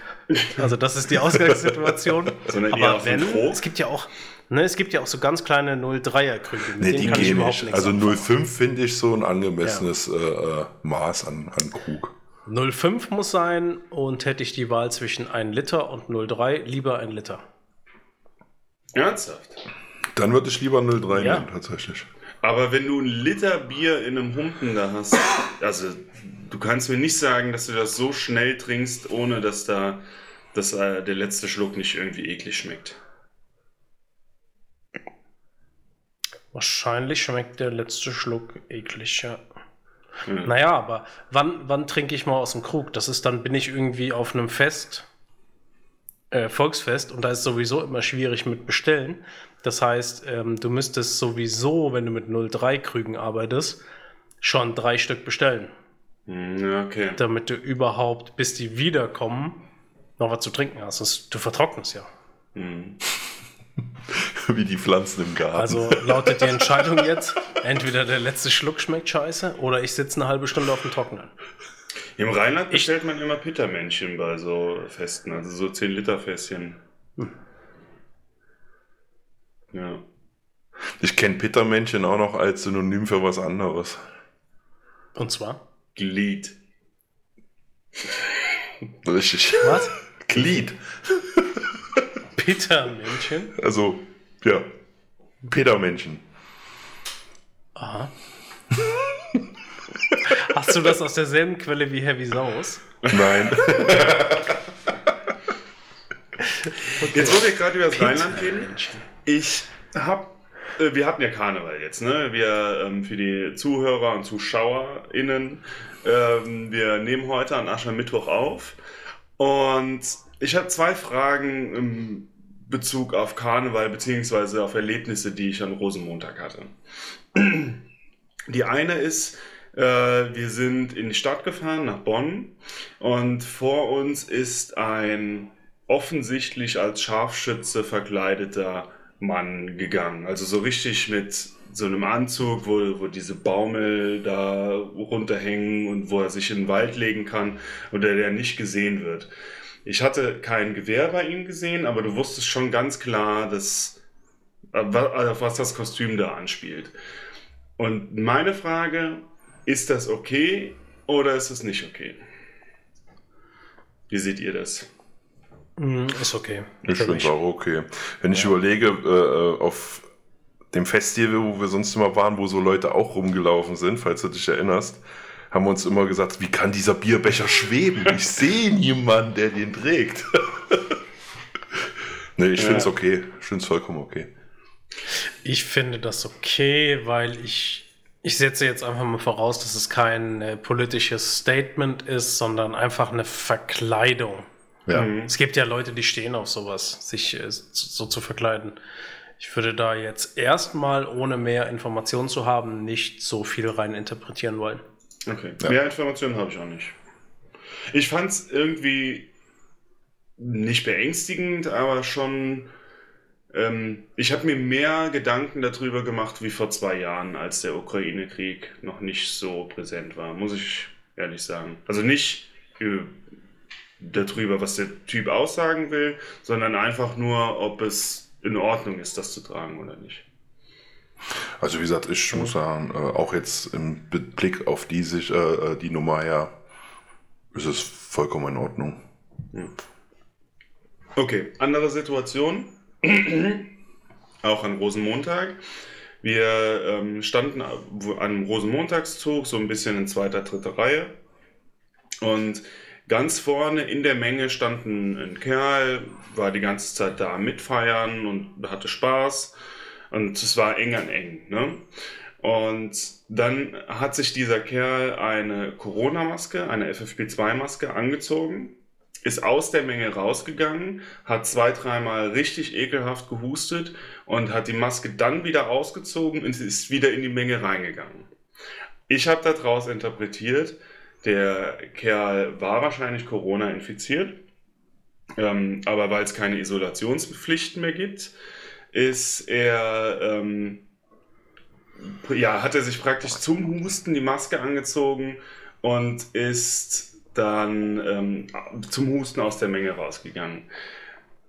Also das ist die Ausgangssituation. *laughs* Sondern eher Aber aus dem wenn, Krog? es gibt ja auch, ne, es gibt ja auch so ganz kleine 0,3er Krüge. Mit Nee, denen die kann ich gehen überhaupt nicht. Also anfangen. 0,5 finde ich so ein angemessenes äh, äh, Maß an, an Krug. 0,5 muss sein und hätte ich die Wahl zwischen 1 Liter und 0,3, lieber 1 Liter. Ernsthaft? Dann würde ich lieber 0,3 Ja. nehmen, tatsächlich. Aber wenn du ein Liter Bier in einem Humpen da hast, also du kannst mir nicht sagen, dass du das so schnell trinkst, ohne dass da dass, äh, der letzte Schluck nicht irgendwie eklig schmeckt. Wahrscheinlich schmeckt der letzte Schluck eklig, ja. Hm. Naja, aber wann, wann trinke ich mal aus dem Krug? Das ist dann, bin ich irgendwie auf einem Fest, äh, Volksfest, und da ist sowieso immer schwierig mit Bestellen. Das heißt, ähm, du müsstest sowieso, wenn du mit 0,3 Krügen arbeitest, schon drei Stück bestellen, Hm, okay. damit du überhaupt, bis die wiederkommen, noch was zu trinken hast. Du vertrocknest ja. Hm. *laughs* Wie die Pflanzen im Garten. Also lautet die Entscheidung jetzt, entweder der letzte Schluck schmeckt scheiße oder ich sitze eine halbe Stunde auf dem Trockenen. Im Rheinland bestellt man immer Pittermännchen bei so Festen, also so 10 Liter Fässchen. Ja. ich kenne Pittermännchen auch noch als Synonym für was anderes. Und zwar? Glied. Richtig. Was? Glied. Pittermännchen? Also, ja. Petermännchen. Aha. *laughs* Hast du das aus derselben Quelle wie Heavy Saus? Nein. Jetzt, wo wir gerade über das Rheinland reden, ich hab, äh, wir hatten ja Karneval jetzt, ne? Wir ähm, für die Zuhörer und ZuschauerInnen, ähm, wir nehmen heute an Aschermittwoch auf und ich habe zwei Fragen im Bezug auf Karneval beziehungsweise auf Erlebnisse, die ich an Rosenmontag hatte. Die eine ist, äh, wir sind in die Stadt gefahren, nach Bonn, und vor uns ist ein offensichtlich als Scharfschütze verkleideter Mann gegangen. Also so richtig mit so einem Anzug, wo, wo diese Baumel da runterhängen und wo er sich in den Wald legen kann und der, der nicht gesehen wird. Ich hatte kein Gewehr bei ihm gesehen, aber du wusstest schon ganz klar, dass, äh, auf was das Kostüm da anspielt. Und meine Frage, ist das okay oder ist es nicht okay? Wie seht ihr das? Mm, ist okay. Ich finde es auch okay. Wenn ich überlege, äh, auf dem Festival, wo wir sonst immer waren, wo so Leute auch rumgelaufen sind, falls du dich erinnerst, haben wir uns immer gesagt, wie kann dieser Bierbecher schweben? Ich sehe niemanden, der den trägt. *laughs* nee, ich finde es Ja. okay. Ich finde es vollkommen okay. Ich finde das okay, weil ich, ich setze jetzt einfach mal voraus, dass es kein äh, politisches Statement ist, sondern einfach eine Verkleidung. Ja. Es gibt ja Leute, die stehen auf sowas, sich äh, so zu verkleiden. Ich würde da jetzt erstmal, ohne mehr Informationen zu haben, nicht so viel rein interpretieren wollen. Okay. Ja. Mehr Informationen habe ich auch nicht. Ich fand es irgendwie nicht beängstigend, aber schon. Ähm, ich habe mir mehr Gedanken darüber gemacht wie vor zwei Jahren, als der Ukraine-Krieg noch nicht so präsent war, muss ich ehrlich sagen. Also nicht äh, darüber, was der Typ aussagen will, sondern einfach nur, ob es in Ordnung ist, das zu tragen oder nicht. Also wie gesagt, ich muss sagen, äh, auch jetzt im Blick auf die, sich, äh, äh, die Nummer her, ist es vollkommen in Ordnung. Okay, andere Situation. *clears throat* Auch an Rosenmontag. Wir ähm, standen einem Rosenmontagszug, so ein bisschen in zweiter, dritter Reihe. Und ganz vorne in der Menge stand ein, ein Kerl, war die ganze Zeit da am mitfeiern und hatte Spaß. Und es war eng an eng. Ne? Und dann hat sich dieser Kerl eine Corona-Maske, eine FFP2-Maske angezogen, ist aus der Menge rausgegangen, hat zwei, dreimal richtig ekelhaft gehustet und hat die Maske dann wieder ausgezogen und ist wieder in die Menge reingegangen. Ich habe daraus interpretiert, der Kerl war wahrscheinlich Corona infiziert, ähm, aber weil es keine Isolationspflichten mehr gibt, ist er, ähm, ja, hat er sich praktisch zum Husten die Maske angezogen und ist dann ähm, zum Husten aus der Menge rausgegangen.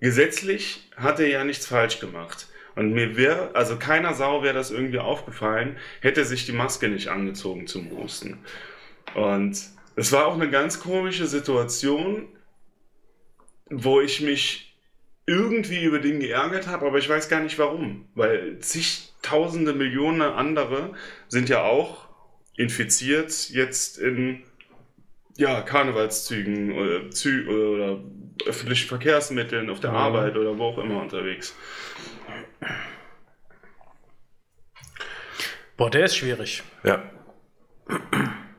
Gesetzlich hat er ja nichts falsch gemacht. Und mir wäre, also keiner Sau wäre das irgendwie aufgefallen, hätte sich die Maske nicht angezogen zum Husten. Und es war auch eine ganz komische Situation, wo ich mich irgendwie über den geärgert habe, aber ich weiß gar nicht warum. Weil zigtausende Millionen andere sind ja auch infiziert jetzt in ja, Karnevalszügen oder, Zü oder öffentlichen Verkehrsmitteln auf der Mhm. Arbeit oder wo auch immer unterwegs. Boah, der ist schwierig. Ja.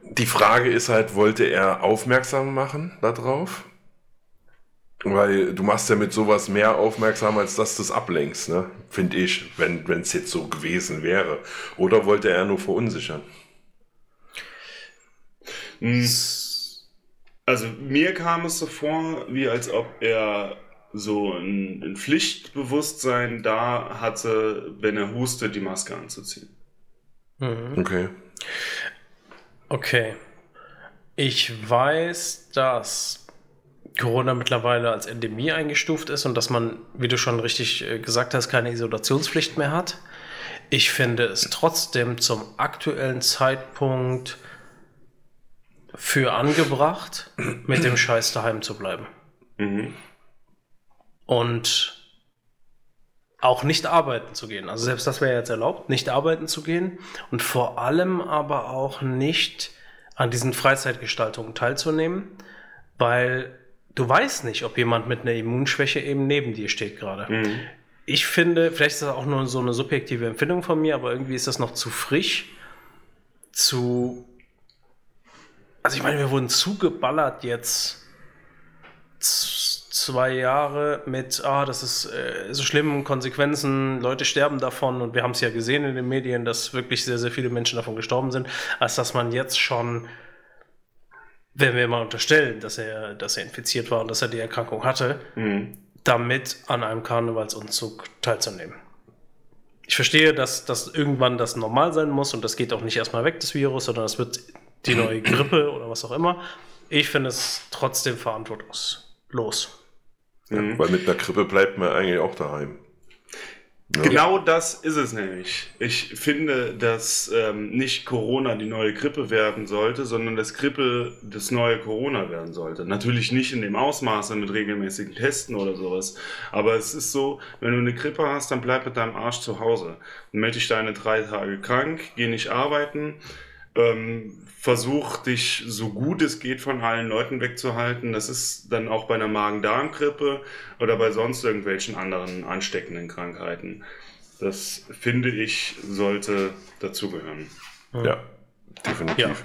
Die Frage ist halt, wollte er aufmerksam machen darauf? Weil du machst ja mit sowas mehr aufmerksam, als dass du es ablenkst, ne? Finde ich, wenn es jetzt so gewesen wäre. Oder wollte er nur verunsichern? Hm. Also mir kam es so vor, wie als ob er so ein, ein Pflichtbewusstsein da hatte, wenn er hustet, die Maske anzuziehen. Mhm. Okay. Okay. Ich weiß, dass Corona mittlerweile als Endemie eingestuft ist und dass man, wie du schon richtig äh, gesagt hast, keine Isolationspflicht mehr hat. Ich finde es trotzdem zum aktuellen Zeitpunkt für angebracht, mit dem Scheiß daheim zu bleiben. Mhm. Und auch nicht arbeiten zu gehen. Also selbst das wäre jetzt erlaubt, nicht arbeiten zu gehen und vor allem aber auch nicht an diesen Freizeitgestaltungen teilzunehmen, weil du weißt nicht, ob jemand mit einer Immunschwäche eben neben dir steht gerade. Mhm. Ich finde, vielleicht ist das auch nur so eine subjektive Empfindung von mir, aber irgendwie ist das noch zu frisch, zu. Also ich meine, wir wurden zugeballert jetzt zwei Jahre mit, ah, das ist äh, so schlimm, Konsequenzen, Leute sterben davon und wir haben es ja gesehen in den Medien, dass wirklich sehr, sehr viele Menschen davon gestorben sind, als dass man jetzt schon, wenn wir mal unterstellen, dass er, dass er infiziert war und dass er die Erkrankung hatte, Mhm. damit an einem Karnevalsumzug teilzunehmen. Ich verstehe, dass das irgendwann das normal sein muss und das geht auch nicht erstmal weg, das Virus, sondern es wird die neue *laughs* Grippe oder was auch immer. Ich finde es trotzdem verantwortungslos. Mhm. Weil mit einer Grippe bleibt man eigentlich auch daheim. Genau das ist es nämlich. Ich finde, dass ähm, nicht Corona die neue Grippe werden sollte, sondern dass Grippe das neue Corona werden sollte. Natürlich nicht in dem Ausmaße mit regelmäßigen Testen oder sowas. Aber es ist so, wenn du eine Grippe hast, dann bleib mit deinem Arsch zu Hause. Melde dich deine drei Tage krank, geh nicht arbeiten. Ähm, versuch dich so gut es geht von allen Leuten wegzuhalten. Das ist dann auch bei einer Magen-Darm-Grippe oder bei sonst irgendwelchen anderen ansteckenden Krankheiten. Das finde ich sollte dazugehören. Ja, definitiv. Ja.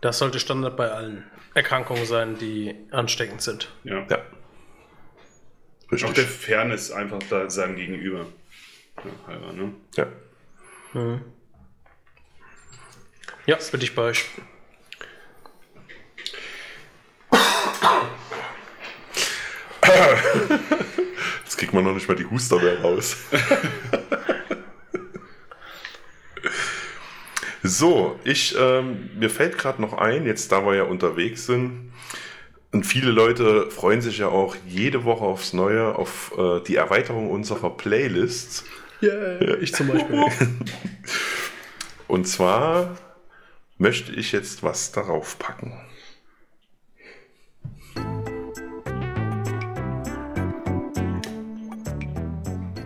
Das sollte Standard bei allen Erkrankungen sein, die ansteckend sind. Ja. ja. Richtig. Auch der Fairness einfach da seinem Gegenüber. Ja, halber, ne? Ja. Mhm. Ja, bin ich bei euch. Jetzt kriegt man noch nicht mal die Huster mehr raus. so, ich, ähm, mir fällt gerade noch ein, jetzt da wir ja unterwegs sind, und viele Leute freuen sich ja auch jede Woche aufs Neue auf äh, die Erweiterung unserer Playlists. Yeah, ja, ich zum Beispiel. *laughs* Und zwar möchte ich jetzt was darauf packen.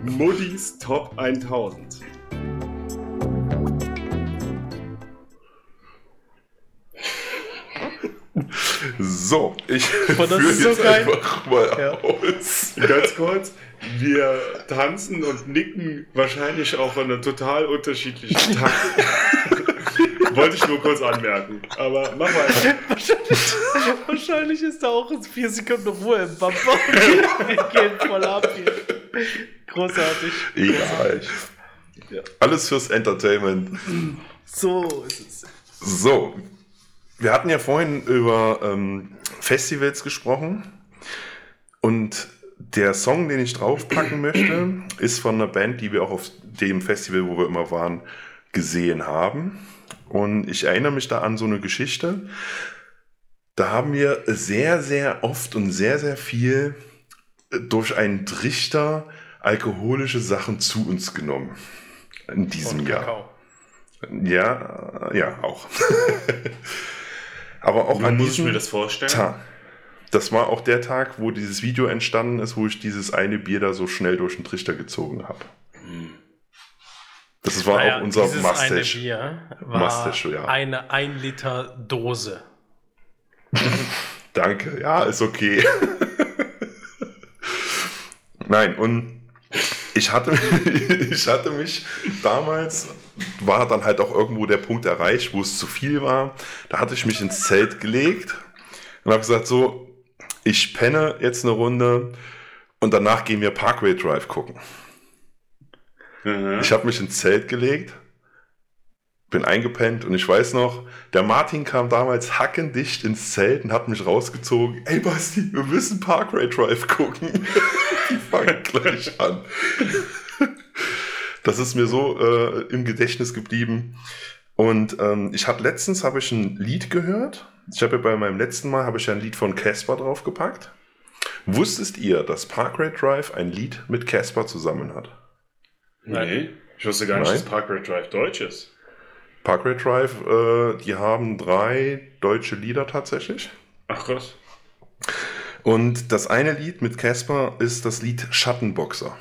Muddis Top 1000. So, ich führe jetzt so einfach mal ja. aus. Ganz kurz, wir tanzen und nicken wahrscheinlich auch an einer total unterschiedlichen Takt. *laughs* *laughs* Wollte ich nur kurz anmerken. Aber mach mal. Wahrscheinlich, wahrscheinlich ist da auch vier Sekunden Ruhe im Bumper. Wir *laughs* gehen voll ab hier. Großartig. Egal. Ja. Alles fürs Entertainment. So ist es. So. Wir hatten ja vorhin über ähm, Festivals gesprochen. Und der Song, den ich draufpacken möchte, ist von einer Band, die wir auch auf dem Festival, wo wir immer waren, gesehen haben. Und ich erinnere mich da an so eine Geschichte. Da haben wir sehr, sehr oft und sehr, sehr viel durch einen Trichter alkoholische Sachen zu uns genommen. In diesem und Jahr. Ja, ja, auch. *laughs* Aber auch Wie an muss ich mir das vorstellen? Tag. Das war auch der Tag, wo dieses Video entstanden ist, wo ich dieses eine Bier da so schnell durch den Trichter gezogen habe. Hm. Das war naja, auch unser Mustache. Bier war Mustache, ja. Eine 1 Liter Dose. *laughs* Danke, ja, ist okay. *laughs* Nein, und ich hatte, *laughs* ich hatte mich damals, war dann halt auch irgendwo der Punkt erreicht, wo es zu viel war. Da hatte ich mich ins Zelt gelegt und habe gesagt, so, ich penne jetzt eine Runde und danach gehen wir Parkway Drive gucken. Mhm. Ich habe mich ins Zelt gelegt, bin eingepennt und ich weiß noch, der Martin kam damals hackendicht ins Zelt und hat mich rausgezogen. Ey Basti, wir müssen Parkway Drive gucken. *laughs* Die fangen gleich an. Das ist mir so äh, im Gedächtnis geblieben. Und ähm, ich habe letztens habe ich ein Lied gehört. Ich habe ja bei meinem letzten Mal ich ein Lied von Casper draufgepackt. Wusstet ihr, dass Parkway Drive ein Lied mit Casper zusammen hat? Nee, ich wusste gar nicht, Nein. dass Parkway Drive deutsch ist. Parkway Drive, äh, die haben drei deutsche Lieder tatsächlich. Ach krass. Und das eine Lied mit Casper ist das Lied Schattenboxer.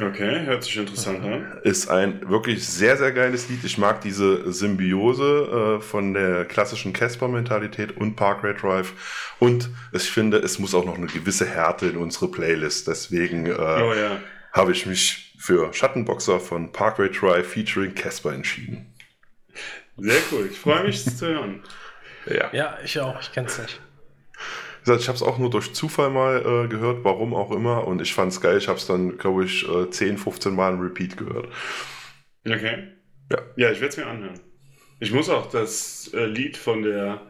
Okay, hört sich interessant an. Ist ein wirklich sehr, sehr geiles Lied. Ich mag diese Symbiose äh, von der klassischen Casper-Mentalität und Parkway Drive. Und ich finde, es muss auch noch eine gewisse Härte in unsere Playlist. Deswegen äh, oh, ja. habe ich mich für Schattenboxer von Parkway Drive featuring Casper entschieden. Sehr cool, ich freue mich es zu hören. Ja. ja, ich auch, ich kenne es nicht. Ich habe es auch nur durch Zufall mal äh, gehört, warum auch immer, und ich fand es geil. Ich habe es dann, glaube ich, äh, 10, 15 Mal im Repeat gehört. Okay. Ja, ja ich werde es mir anhören. Ich muss auch das äh, Lied von der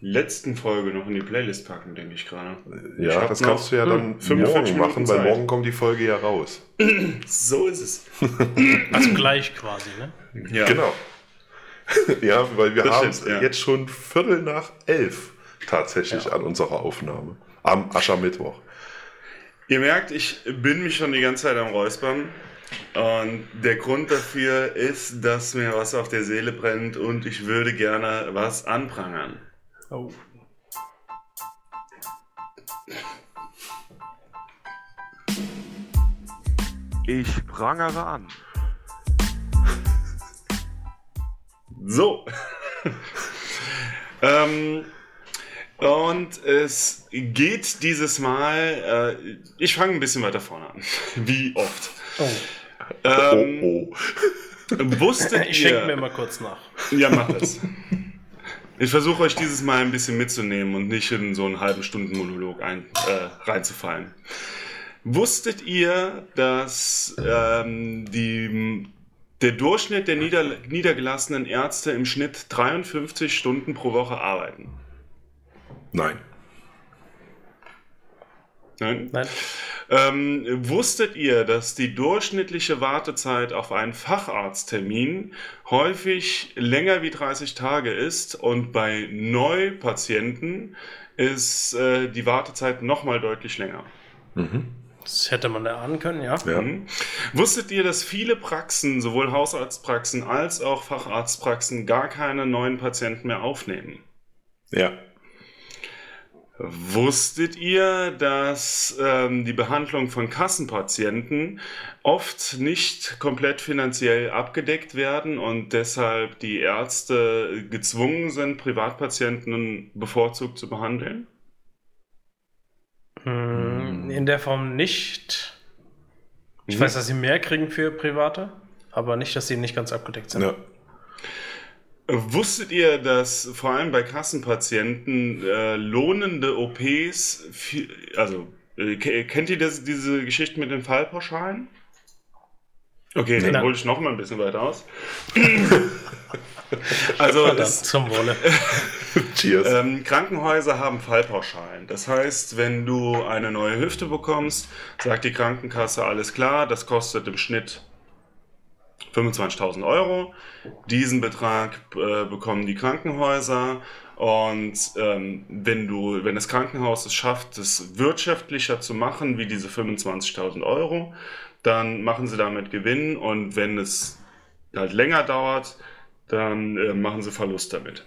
letzten Folge noch in die Playlist packen, denke ich gerade. Ja, ich das kannst du ja dann morgen machen, weil morgen kommt die Folge ja raus. *clears throat* so ist es. *clears throat* also gleich quasi, ne? Ja. Genau. *laughs* ja, weil wir haben ja. jetzt schon Viertel nach elf tatsächlich ja. an unserer Aufnahme. Am Aschermittwoch. Ihr merkt, ich bin mich schon die ganze Zeit am Räuspern. Und der Grund dafür ist, dass mir was auf der Seele brennt und ich würde gerne was anprangern. Oh. Ich prangere an. So. *laughs* ähm, und es geht dieses Mal, äh, ich fange ein bisschen weiter vorne an. *laughs* Wie oft. Oh. Ähm, oh, oh. Wusstet ich ihr... Ich schenke mir mal kurz nach. Ja, mach das. *laughs* Ich versuche euch dieses Mal ein bisschen mitzunehmen und nicht in so einen halben Stunden Monolog ein, äh, reinzufallen. Wusstet ihr, dass ähm, die, der Durchschnitt der nieder, niedergelassenen Ärzte im Schnitt 53 Stunden pro Woche arbeiten? Nein. Nein? Nein. Ähm, wusstet ihr, dass die durchschnittliche Wartezeit auf einen Facharzttermin häufig länger wie 30 Tage ist und bei Neupatienten ist äh, die Wartezeit nochmal deutlich länger? Mhm. Das hätte man erahnen können, ja. ja. Mhm. Wusstet ihr, dass viele Praxen, sowohl Hausarztpraxen als auch Facharztpraxen, gar keine neuen Patienten mehr aufnehmen? Ja. Wusstet ihr, dass ähm, die Behandlung von Kassenpatienten oft nicht komplett finanziell abgedeckt werden und deshalb die Ärzte gezwungen sind, Privatpatienten bevorzugt zu behandeln? Hm, in der Form nicht. Ich mhm. weiß, dass sie mehr kriegen für Private, aber nicht, dass sie nicht ganz abgedeckt sind. Ja. Wusstet ihr, dass vor allem bei Kassenpatienten äh, lohnende OPs, viel, also äh, kennt ihr das, diese Geschichte mit den Fallpauschalen? Okay, dann hole ich noch mal ein bisschen weiter aus. *laughs* also es, zum Wohle. *laughs* Cheers. Ähm, Krankenhäuser haben Fallpauschalen. Das heißt, wenn du eine neue Hüfte bekommst, sagt die Krankenkasse alles klar, das kostet im Schnitt 25.000 Euro. Diesen Betrag äh, bekommen die Krankenhäuser. Und ähm, wenn du, wenn das Krankenhaus es schafft, es wirtschaftlicher zu machen wie diese 25.000 Euro, dann machen sie damit Gewinn. Und wenn es halt länger dauert, dann äh, machen sie Verlust damit.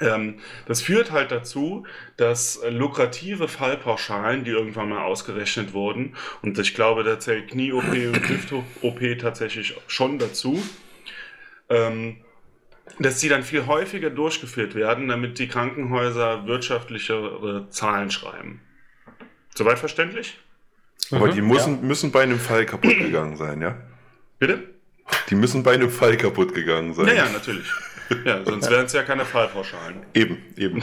Ähm, das führt halt dazu, dass lukrative Fallpauschalen, die irgendwann mal ausgerechnet wurden, und ich glaube, da zählt Knie-OP und *clears throat* Hüft-OP tatsächlich schon dazu, ähm, dass sie dann viel häufiger durchgeführt werden, damit die Krankenhäuser wirtschaftlichere Zahlen schreiben. Soweit verständlich? Aber mhm, die müssen, ja. müssen bei einem Fall kaputt gegangen sein, ja? Bitte? Die müssen bei einem Fall kaputt gegangen sein. Ja, ja, natürlich. *laughs* Ja, sonst wären es ja keine Fallpauschalen. Eben, eben.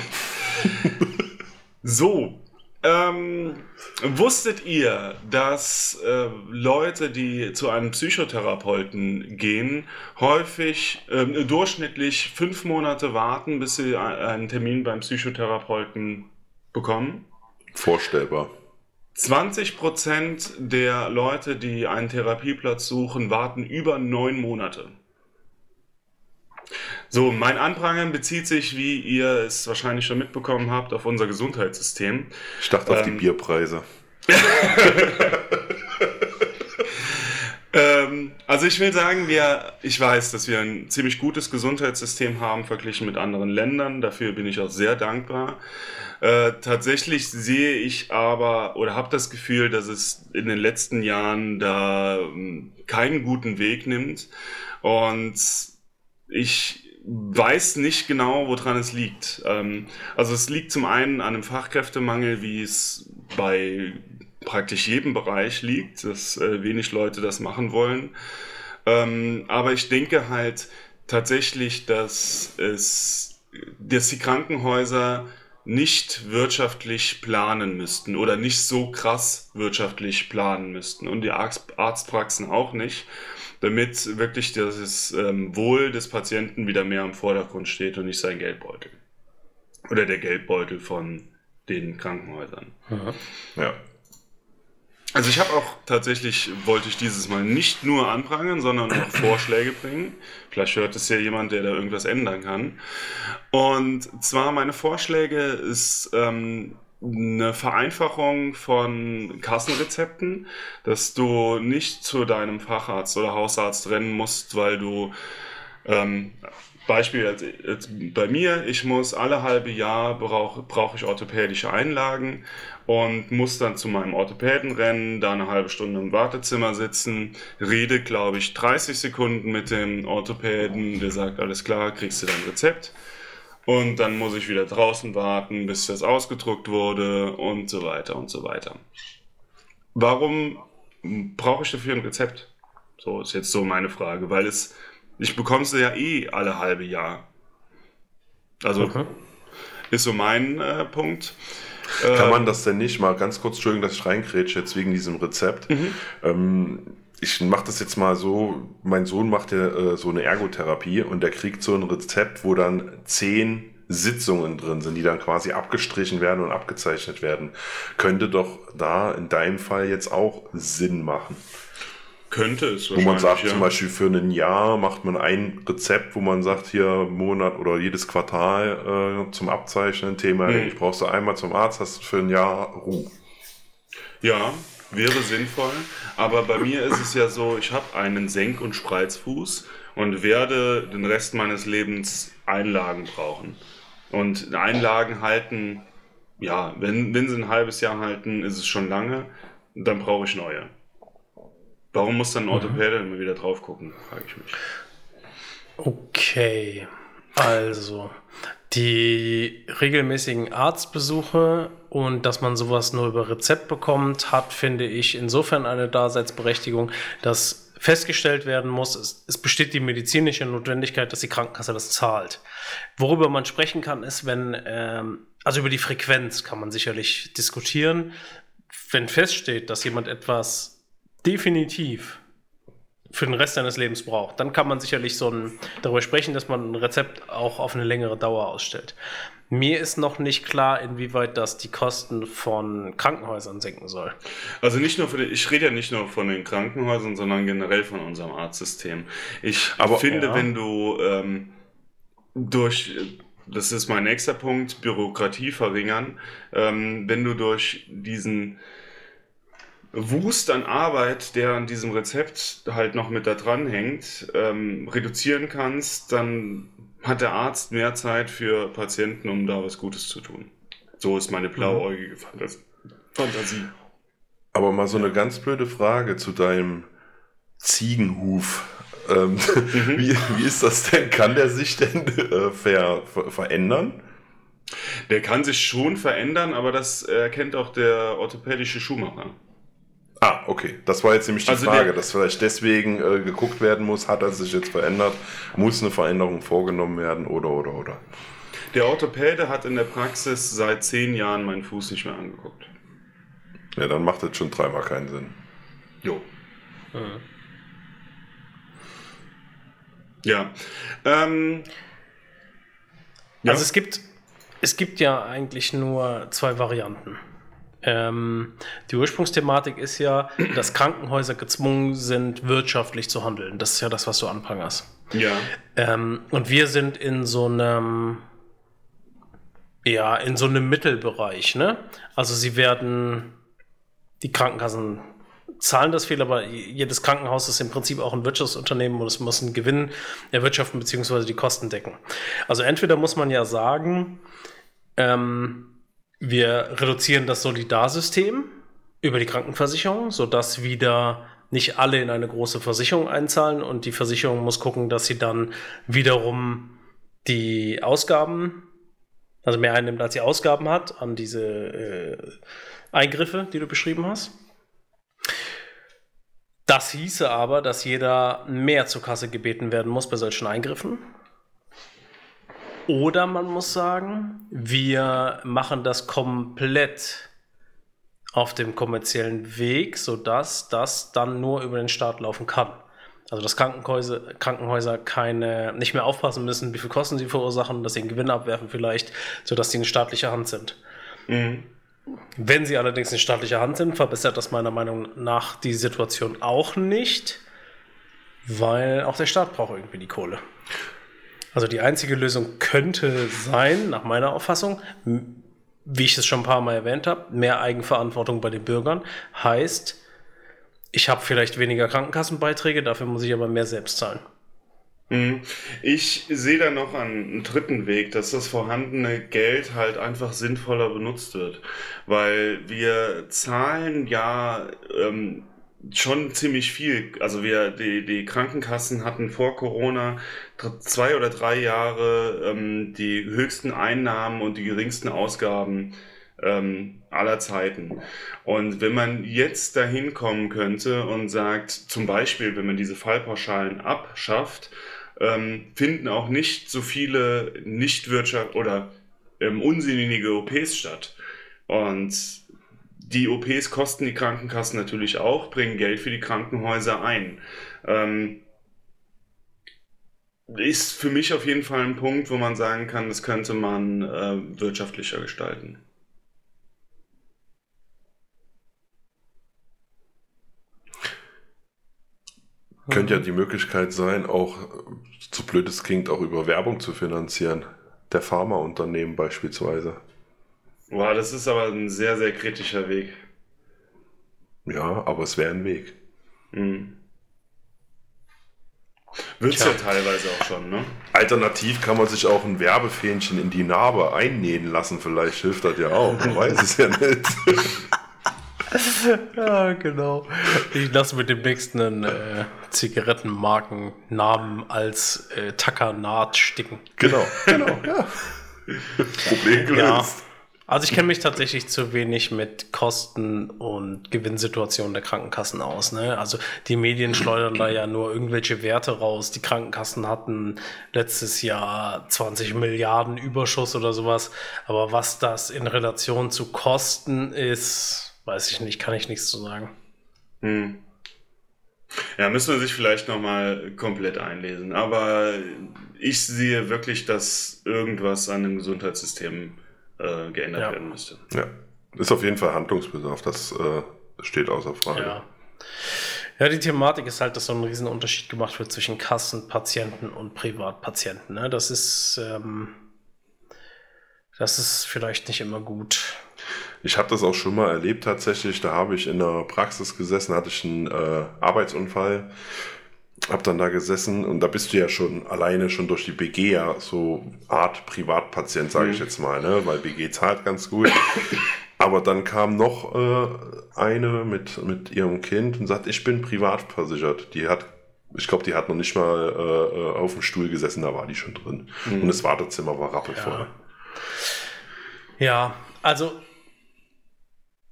*laughs* so. Ähm, wusstet ihr, dass äh, Leute, die zu einem Psychotherapeuten gehen, häufig äh, durchschnittlich fünf Monate warten, bis sie einen Termin beim Psychotherapeuten bekommen? Vorstellbar. 20% der Leute, die einen Therapieplatz suchen, warten über neun Monate. So, mein Anprangern bezieht sich, wie ihr es wahrscheinlich schon mitbekommen habt, auf unser Gesundheitssystem. Ich dachte ähm, auf die ähm, Bierpreise. *laughs* ähm, also ich will sagen, wir, ich weiß, dass wir ein ziemlich gutes Gesundheitssystem haben verglichen mit anderen Ländern. Dafür bin ich auch sehr dankbar. Äh, tatsächlich sehe ich aber oder habe das Gefühl, dass es in den letzten Jahren da ähm, keinen guten Weg nimmt. Und ich weiß nicht genau, woran es liegt. Ähm, also es liegt zum einen an einem Fachkräftemangel, wie es bei praktisch jedem Bereich liegt, dass äh, wenig Leute das machen wollen. Ähm, aber ich denke halt tatsächlich, dass es, dass die Krankenhäuser nicht wirtschaftlich planen müssten oder nicht so krass wirtschaftlich planen müssten und die Arztpraxen auch nicht damit wirklich das ähm, Wohl des Patienten wieder mehr im Vordergrund steht und nicht sein Geldbeutel. Oder der Geldbeutel von den Krankenhäusern. Mhm. Ja. Also ich habe auch tatsächlich, wollte ich dieses Mal nicht nur anprangern, sondern auch *clears throat* Vorschläge bringen. Vielleicht hört es ja jemand, der da irgendwas ändern kann. Und zwar meine Vorschläge ist, ähm, eine Vereinfachung von Kassenrezepten, dass du nicht zu deinem Facharzt oder Hausarzt rennen musst, weil du ähm, Beispiel jetzt, jetzt bei mir, ich muss alle halbe Jahr brauche brauch ich orthopädische Einlagen und muss dann zu meinem Orthopäden rennen, da eine halbe Stunde im Wartezimmer sitzen, rede, glaube ich, 30 Sekunden mit dem Orthopäden, der sagt, alles klar, kriegst du dein Rezept. Und dann muss ich wieder draußen warten, bis das ausgedruckt wurde und so weiter und so weiter. Warum brauche ich dafür ein Rezept? So ist jetzt so meine Frage, weil es, ich bekomme es ja eh alle halbe Jahr. Also okay. ist so mein äh, Punkt. Kann man ähm, das denn nicht mal ganz kurz, Entschuldigung, dass ich reingrätsche jetzt wegen diesem Rezept. Mhm. Ähm, ich mache das jetzt mal so, mein Sohn macht ja äh, so eine Ergotherapie und der kriegt so ein Rezept, wo dann zehn Sitzungen drin sind, die dann quasi abgestrichen werden und abgezeichnet werden. Könnte doch da in deinem Fall jetzt auch Sinn machen. Könnte es Wo man sagt, ja. zum Beispiel für ein Jahr macht man ein Rezept, wo man sagt, hier Monat oder jedes Quartal äh, zum Abzeichnen, Thema, hm. ich brauchst du einmal zum Arzt, hast du für ein Jahr Ruhe. Ja, wäre sinnvoll. Aber bei mir ist es ja so, ich habe einen Senk- und Spreizfuß und werde den Rest meines Lebens Einlagen brauchen. Und Einlagen halten, ja, wenn, wenn sie ein halbes Jahr halten, ist es schon lange, dann brauche ich neue. Warum muss dann ein mhm. Orthopäde immer wieder drauf gucken, frage ich mich. Okay, also die regelmäßigen Arztbesuche und dass man sowas nur über Rezept bekommt, hat, finde ich, insofern eine Daseinsberechtigung, dass festgestellt werden muss, es, es, besteht die medizinische Notwendigkeit, dass die Krankenkasse das zahlt. Worüber man sprechen kann, ist, wenn, ähm, also über die Frequenz kann man sicherlich diskutieren. Wenn feststeht, dass jemand etwas definitiv für den Rest seines Lebens braucht, dann kann man sicherlich so ein, darüber sprechen, dass man ein Rezept auch auf eine längere Dauer ausstellt. Mir ist noch nicht klar, inwieweit das die Kosten von Krankenhäusern senken soll. Also nicht nur für die, ich rede ja nicht nur von den Krankenhäusern, sondern generell von unserem Arztsystem. Ich Aber, finde, ja. wenn du ähm, durch das ist mein nächster Punkt, Bürokratie verringern. Ähm, wenn du durch diesen Wust an Arbeit, der an diesem Rezept halt noch mit da dran hängt, ähm, reduzieren kannst, dann hat der Arzt mehr Zeit für Patienten, um da was Gutes zu tun. So ist meine blauäugige Fantasie. Aber mal so eine ganz blöde Frage zu deinem Ziegenhuf. Ähm, mhm. *laughs* wie, wie ist das denn? Kann der sich denn äh, ver, ver, verändern? Der kann sich schon verändern, aber das erkennt auch der orthopädische Schuhmacher. Ah, okay. Das war jetzt nämlich die also Frage, der, dass vielleicht deswegen äh, geguckt werden muss, hat er sich jetzt verändert, muss eine Veränderung vorgenommen werden oder oder oder. Der Orthopäde hat in der Praxis seit zehn Jahren meinen Fuß nicht mehr angeguckt. Ja, dann macht das schon dreimal keinen Sinn. Jo. Mhm. Ja. Ähm, ja. Also es gibt, es gibt ja eigentlich nur zwei Varianten. Ähm, die Ursprungsthematik ist ja, dass Krankenhäuser gezwungen sind, wirtschaftlich zu handeln. Das ist ja das, was du anprangerst. Ja. Ähm, und wir sind in so einem, ja, in so einem Mittelbereich, ne? Also sie werden, die Krankenkassen zahlen das viel, aber jedes Krankenhaus ist im Prinzip auch ein Wirtschaftsunternehmen und es muss einen Gewinn erwirtschaften bzw. die Kosten decken. Also entweder muss man ja sagen, ähm, wir reduzieren das Solidarsystem über die Krankenversicherung, sodass wieder nicht alle in eine große Versicherung einzahlen und die Versicherung muss gucken, dass sie dann wiederum die Ausgaben, also mehr einnimmt, als sie Ausgaben hat an diese äh, Eingriffe, die du beschrieben hast. Das hieße aber, dass jeder mehr zur Kasse gebeten werden muss bei solchen Eingriffen. Oder man muss sagen, wir machen das komplett auf dem kommerziellen Weg, sodass das dann nur über den Staat laufen kann. Also dass Krankenhäuser, Krankenhäuser keine, nicht mehr aufpassen müssen, wie viel Kosten sie verursachen, dass sie einen Gewinn abwerfen vielleicht, sodass sie in staatlicher Hand sind. Mhm. Wenn sie allerdings in staatlicher Hand sind, verbessert das meiner Meinung nach die Situation auch nicht, weil auch der Staat braucht irgendwie die Kohle. Also die einzige Lösung könnte sein, nach meiner Auffassung, wie ich es schon ein paar Mal erwähnt habe, mehr Eigenverantwortung bei den Bürgern heißt, ich habe vielleicht weniger Krankenkassenbeiträge, dafür muss ich aber mehr selbst zahlen. Mhm. Ich sehe da noch einen dritten Weg, dass das vorhandene Geld halt einfach sinnvoller benutzt wird. Weil wir zahlen ja ähm, schon ziemlich viel. Also wir, die, die Krankenkassen hatten vor Corona zwei oder drei Jahre ähm, die höchsten Einnahmen und die geringsten Ausgaben ähm, aller Zeiten. Und wenn man jetzt dahin kommen könnte und sagt, zum Beispiel, wenn man diese Fallpauschalen abschafft, ähm, finden auch nicht so viele Nichtwirtschaft oder ähm, unsinnige OPs statt. Und die OPs kosten die Krankenkassen natürlich auch, bringen Geld für die Krankenhäuser ein. Ähm, ist für mich auf jeden Fall ein Punkt, wo man sagen kann, das könnte man äh, wirtschaftlicher gestalten. Könnte ja die Möglichkeit sein, auch, zu blöd es klingt, auch über Werbung zu finanzieren. Der Pharmaunternehmen beispielsweise. Boah, das ist aber ein sehr, sehr kritischer Weg. Ja, aber es wäre ein Weg. Mhm. Wird es ja teilweise auch schon, ne? Alternativ kann man sich auch ein Werbefähnchen in die Narbe einnähen lassen. Vielleicht hilft das ja auch. Man weiß es ja nicht. *laughs* ja, genau. Ich lasse mit dem nächsten einen äh, Zigarettenmarkennamen als äh, Takanat sticken. Genau, genau, ja. *laughs* Problem gelöst. Ja. Also ich kenne mich tatsächlich zu wenig mit Kosten und Gewinnsituationen der Krankenkassen aus. Ne? Also die Medien schleudern da ja nur irgendwelche Werte raus. Die Krankenkassen hatten letztes Jahr 20 Milliarden Überschuss oder sowas. Aber was das in Relation zu Kosten ist, weiß ich nicht, kann ich nichts zu sagen. Hm. Ja, müssen wir sich vielleicht nochmal komplett einlesen. Aber ich sehe wirklich, dass irgendwas an dem Gesundheitssystem äh, geändert ja. werden müsste. Ja, ist auf jeden Fall Handlungsbedarf, das äh, steht außer Frage. Ja. ja, die Thematik ist halt, dass so ein Riesenunterschied gemacht wird zwischen Kassenpatienten und Privatpatienten. Ne? Das ist, ähm, das ist vielleicht nicht immer gut. Ich habe das auch schon mal erlebt tatsächlich. Da habe ich in der Praxis gesessen, hatte ich einen äh, Arbeitsunfall hab dann da gesessen und da bist du ja schon alleine schon durch die BG ja so Art Privatpatient, sage ich mhm. jetzt mal, ne? weil BG zahlt ganz gut. Aber dann kam noch äh, eine mit, mit ihrem Kind und sagt, ich bin privat versichert. Die hat, ich glaube, die hat noch nicht mal äh, äh, auf dem Stuhl gesessen, da war die schon drin. Mhm. Und das Wartezimmer war rappelvoll. Ja. ja, also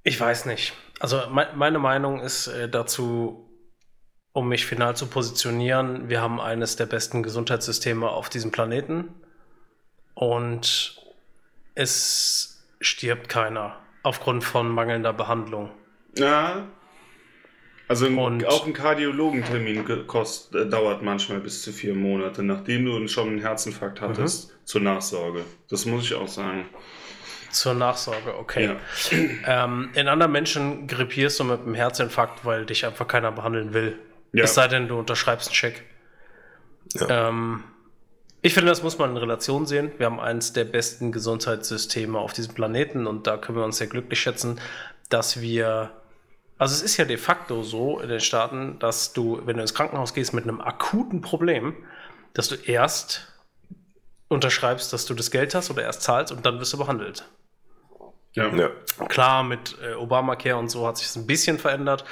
ich weiß nicht. Also me meine Meinung ist äh, dazu um mich final zu positionieren, wir haben eines der besten Gesundheitssysteme auf diesem Planeten und es stirbt keiner aufgrund von mangelnder Behandlung. Ja. Also ein, auch ein Kardiologentermin kost, äh, dauert manchmal bis zu vier Monate, nachdem du schon einen Herzinfarkt hattest, mhm. zur Nachsorge. Das muss ich auch sagen. Zur Nachsorge, okay. Ja. Ähm, in anderen Menschen grippierst du mit einem Herzinfarkt, weil dich einfach keiner behandeln will. Ja. Es sei denn, du unterschreibst einen Scheck. Ja. Ähm, ich finde, das muss man in Relation sehen. Wir haben eines der besten Gesundheitssysteme auf diesem Planeten und da können wir uns sehr glücklich schätzen, dass wir. Also es ist ja de facto so in den Staaten, dass du, wenn du ins Krankenhaus gehst mit einem akuten Problem, dass du erst unterschreibst, dass du das Geld hast oder erst zahlst und dann wirst du behandelt. Ja. ja. Klar, mit äh, Obamacare und so hat sich das ein bisschen verändert.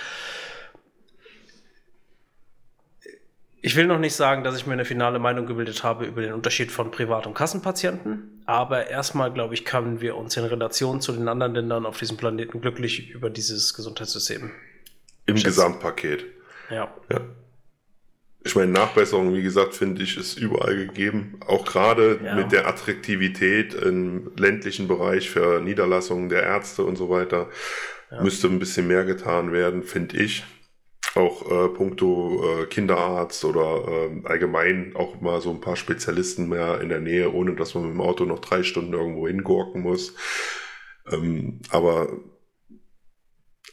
Ich will noch nicht sagen, dass ich mir eine finale Meinung gebildet habe über den Unterschied von Privat- und Kassenpatienten, aber erstmal, glaube ich, können wir uns in Relation zu den anderen Ländern auf diesem Planeten glücklich über dieses Gesundheitssystem. Im schätzen. Gesamtpaket. Ja. ja. Ich meine, Nachbesserungen, wie gesagt, finde ich, ist überall gegeben. Auch gerade ja. mit der Attraktivität im ländlichen Bereich für Niederlassungen der Ärzte und so weiter ja. müsste ein bisschen mehr getan werden, finde ich auch äh, puncto äh, Kinderarzt oder äh, allgemein auch mal so ein paar Spezialisten mehr in der Nähe, ohne dass man mit dem Auto noch drei Stunden irgendwo hingurken muss. Ähm, aber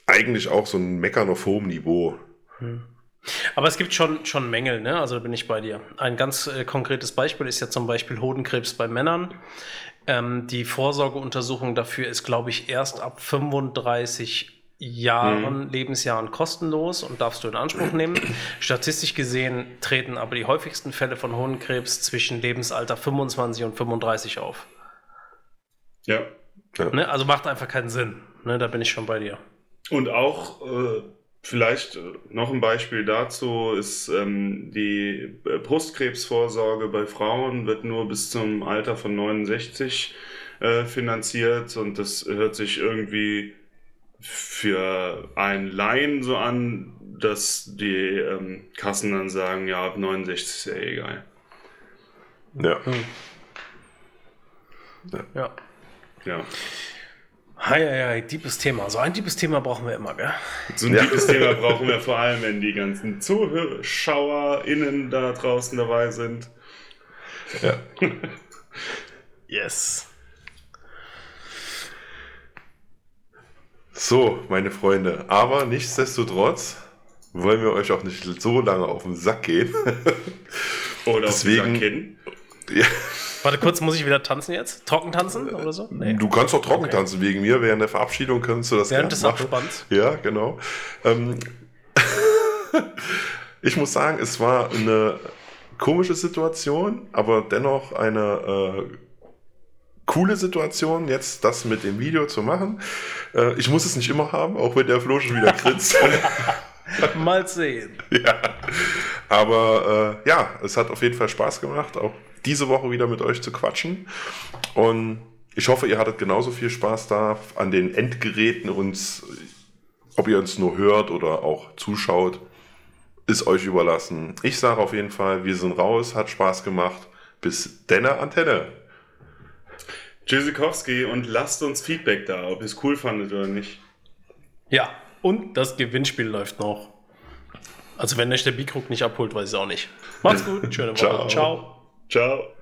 eigentlich auch so ein Meckern auf hohem Niveau. Hm. Aber es gibt schon, schon Mängel, ne? Also da bin ich bei dir. Ein ganz äh, konkretes Beispiel ist ja zum Beispiel Hodenkrebs bei Männern Ähm, die Vorsorgeuntersuchung dafür ist, glaube ich, erst ab 35 Jahren, mhm. Lebensjahren kostenlos und darfst du in Anspruch nehmen. Statistisch gesehen treten aber die häufigsten Fälle von Hohenkrebs zwischen Lebensalter 25 und 35 auf. Ja. ja. Ne? Also macht einfach keinen Sinn. Ne? Da bin ich schon bei dir. Und auch äh, vielleicht noch ein Beispiel dazu ist ähm, die äh, Brustkrebsvorsorge bei Frauen wird nur bis zum Alter von 69 äh, finanziert und das hört sich irgendwie für einen Laien so an, dass die ähm, Kassen dann sagen, ja, ab 69 ist ja eh egal. Ja. Hm. Ja. Ja. ja. Hi, hi, hi, deepes Thema. So ein deepes Thema brauchen wir immer, gell? So ein ja. deepes Thema *laughs* brauchen wir vor allem, wenn die ganzen ZuschauerInnen da draußen dabei sind. Ja. *laughs* yes. So, meine Freunde, aber nichtsdestotrotz wollen wir euch auch nicht so lange auf den Sack gehen. *laughs* Oder Deswegen, auf den Sack gehen. Ja. Warte kurz, muss ich wieder tanzen jetzt? Trocken tanzen oder so? Nee. Du kannst auch trocken okay. tanzen, wegen mir. Während der Verabschiedung kannst du das Während des Abspanns? Ja, genau. Ähm, *laughs* ich muss sagen, es war eine komische Situation, aber dennoch eine äh, coole Situation, jetzt das mit dem Video zu machen. Äh, ich muss es nicht immer haben, auch wenn der Flo schon wieder grinst. *laughs* Mal sehen. *laughs* Ja. Aber äh, ja, es hat auf jeden Fall Spaß gemacht, auch diese Woche wieder mit euch zu quatschen. Und ich hoffe, ihr hattet genauso viel Spaß da an den Endgeräten uns, ob ihr uns nur hört oder auch zuschaut, ist euch überlassen. Ich sage auf jeden Fall, wir sind raus, hat Spaß gemacht. Bis denne Antenne. Tschüssikowski und lasst uns Feedback da, ob ihr es cool fandet oder nicht. Ja, und das Gewinnspiel läuft noch. Also wenn euch der Bikrug nicht abholt, weiß ich auch nicht. Macht's *laughs* gut, schöne Woche. Ciao. Ciao. Ciao.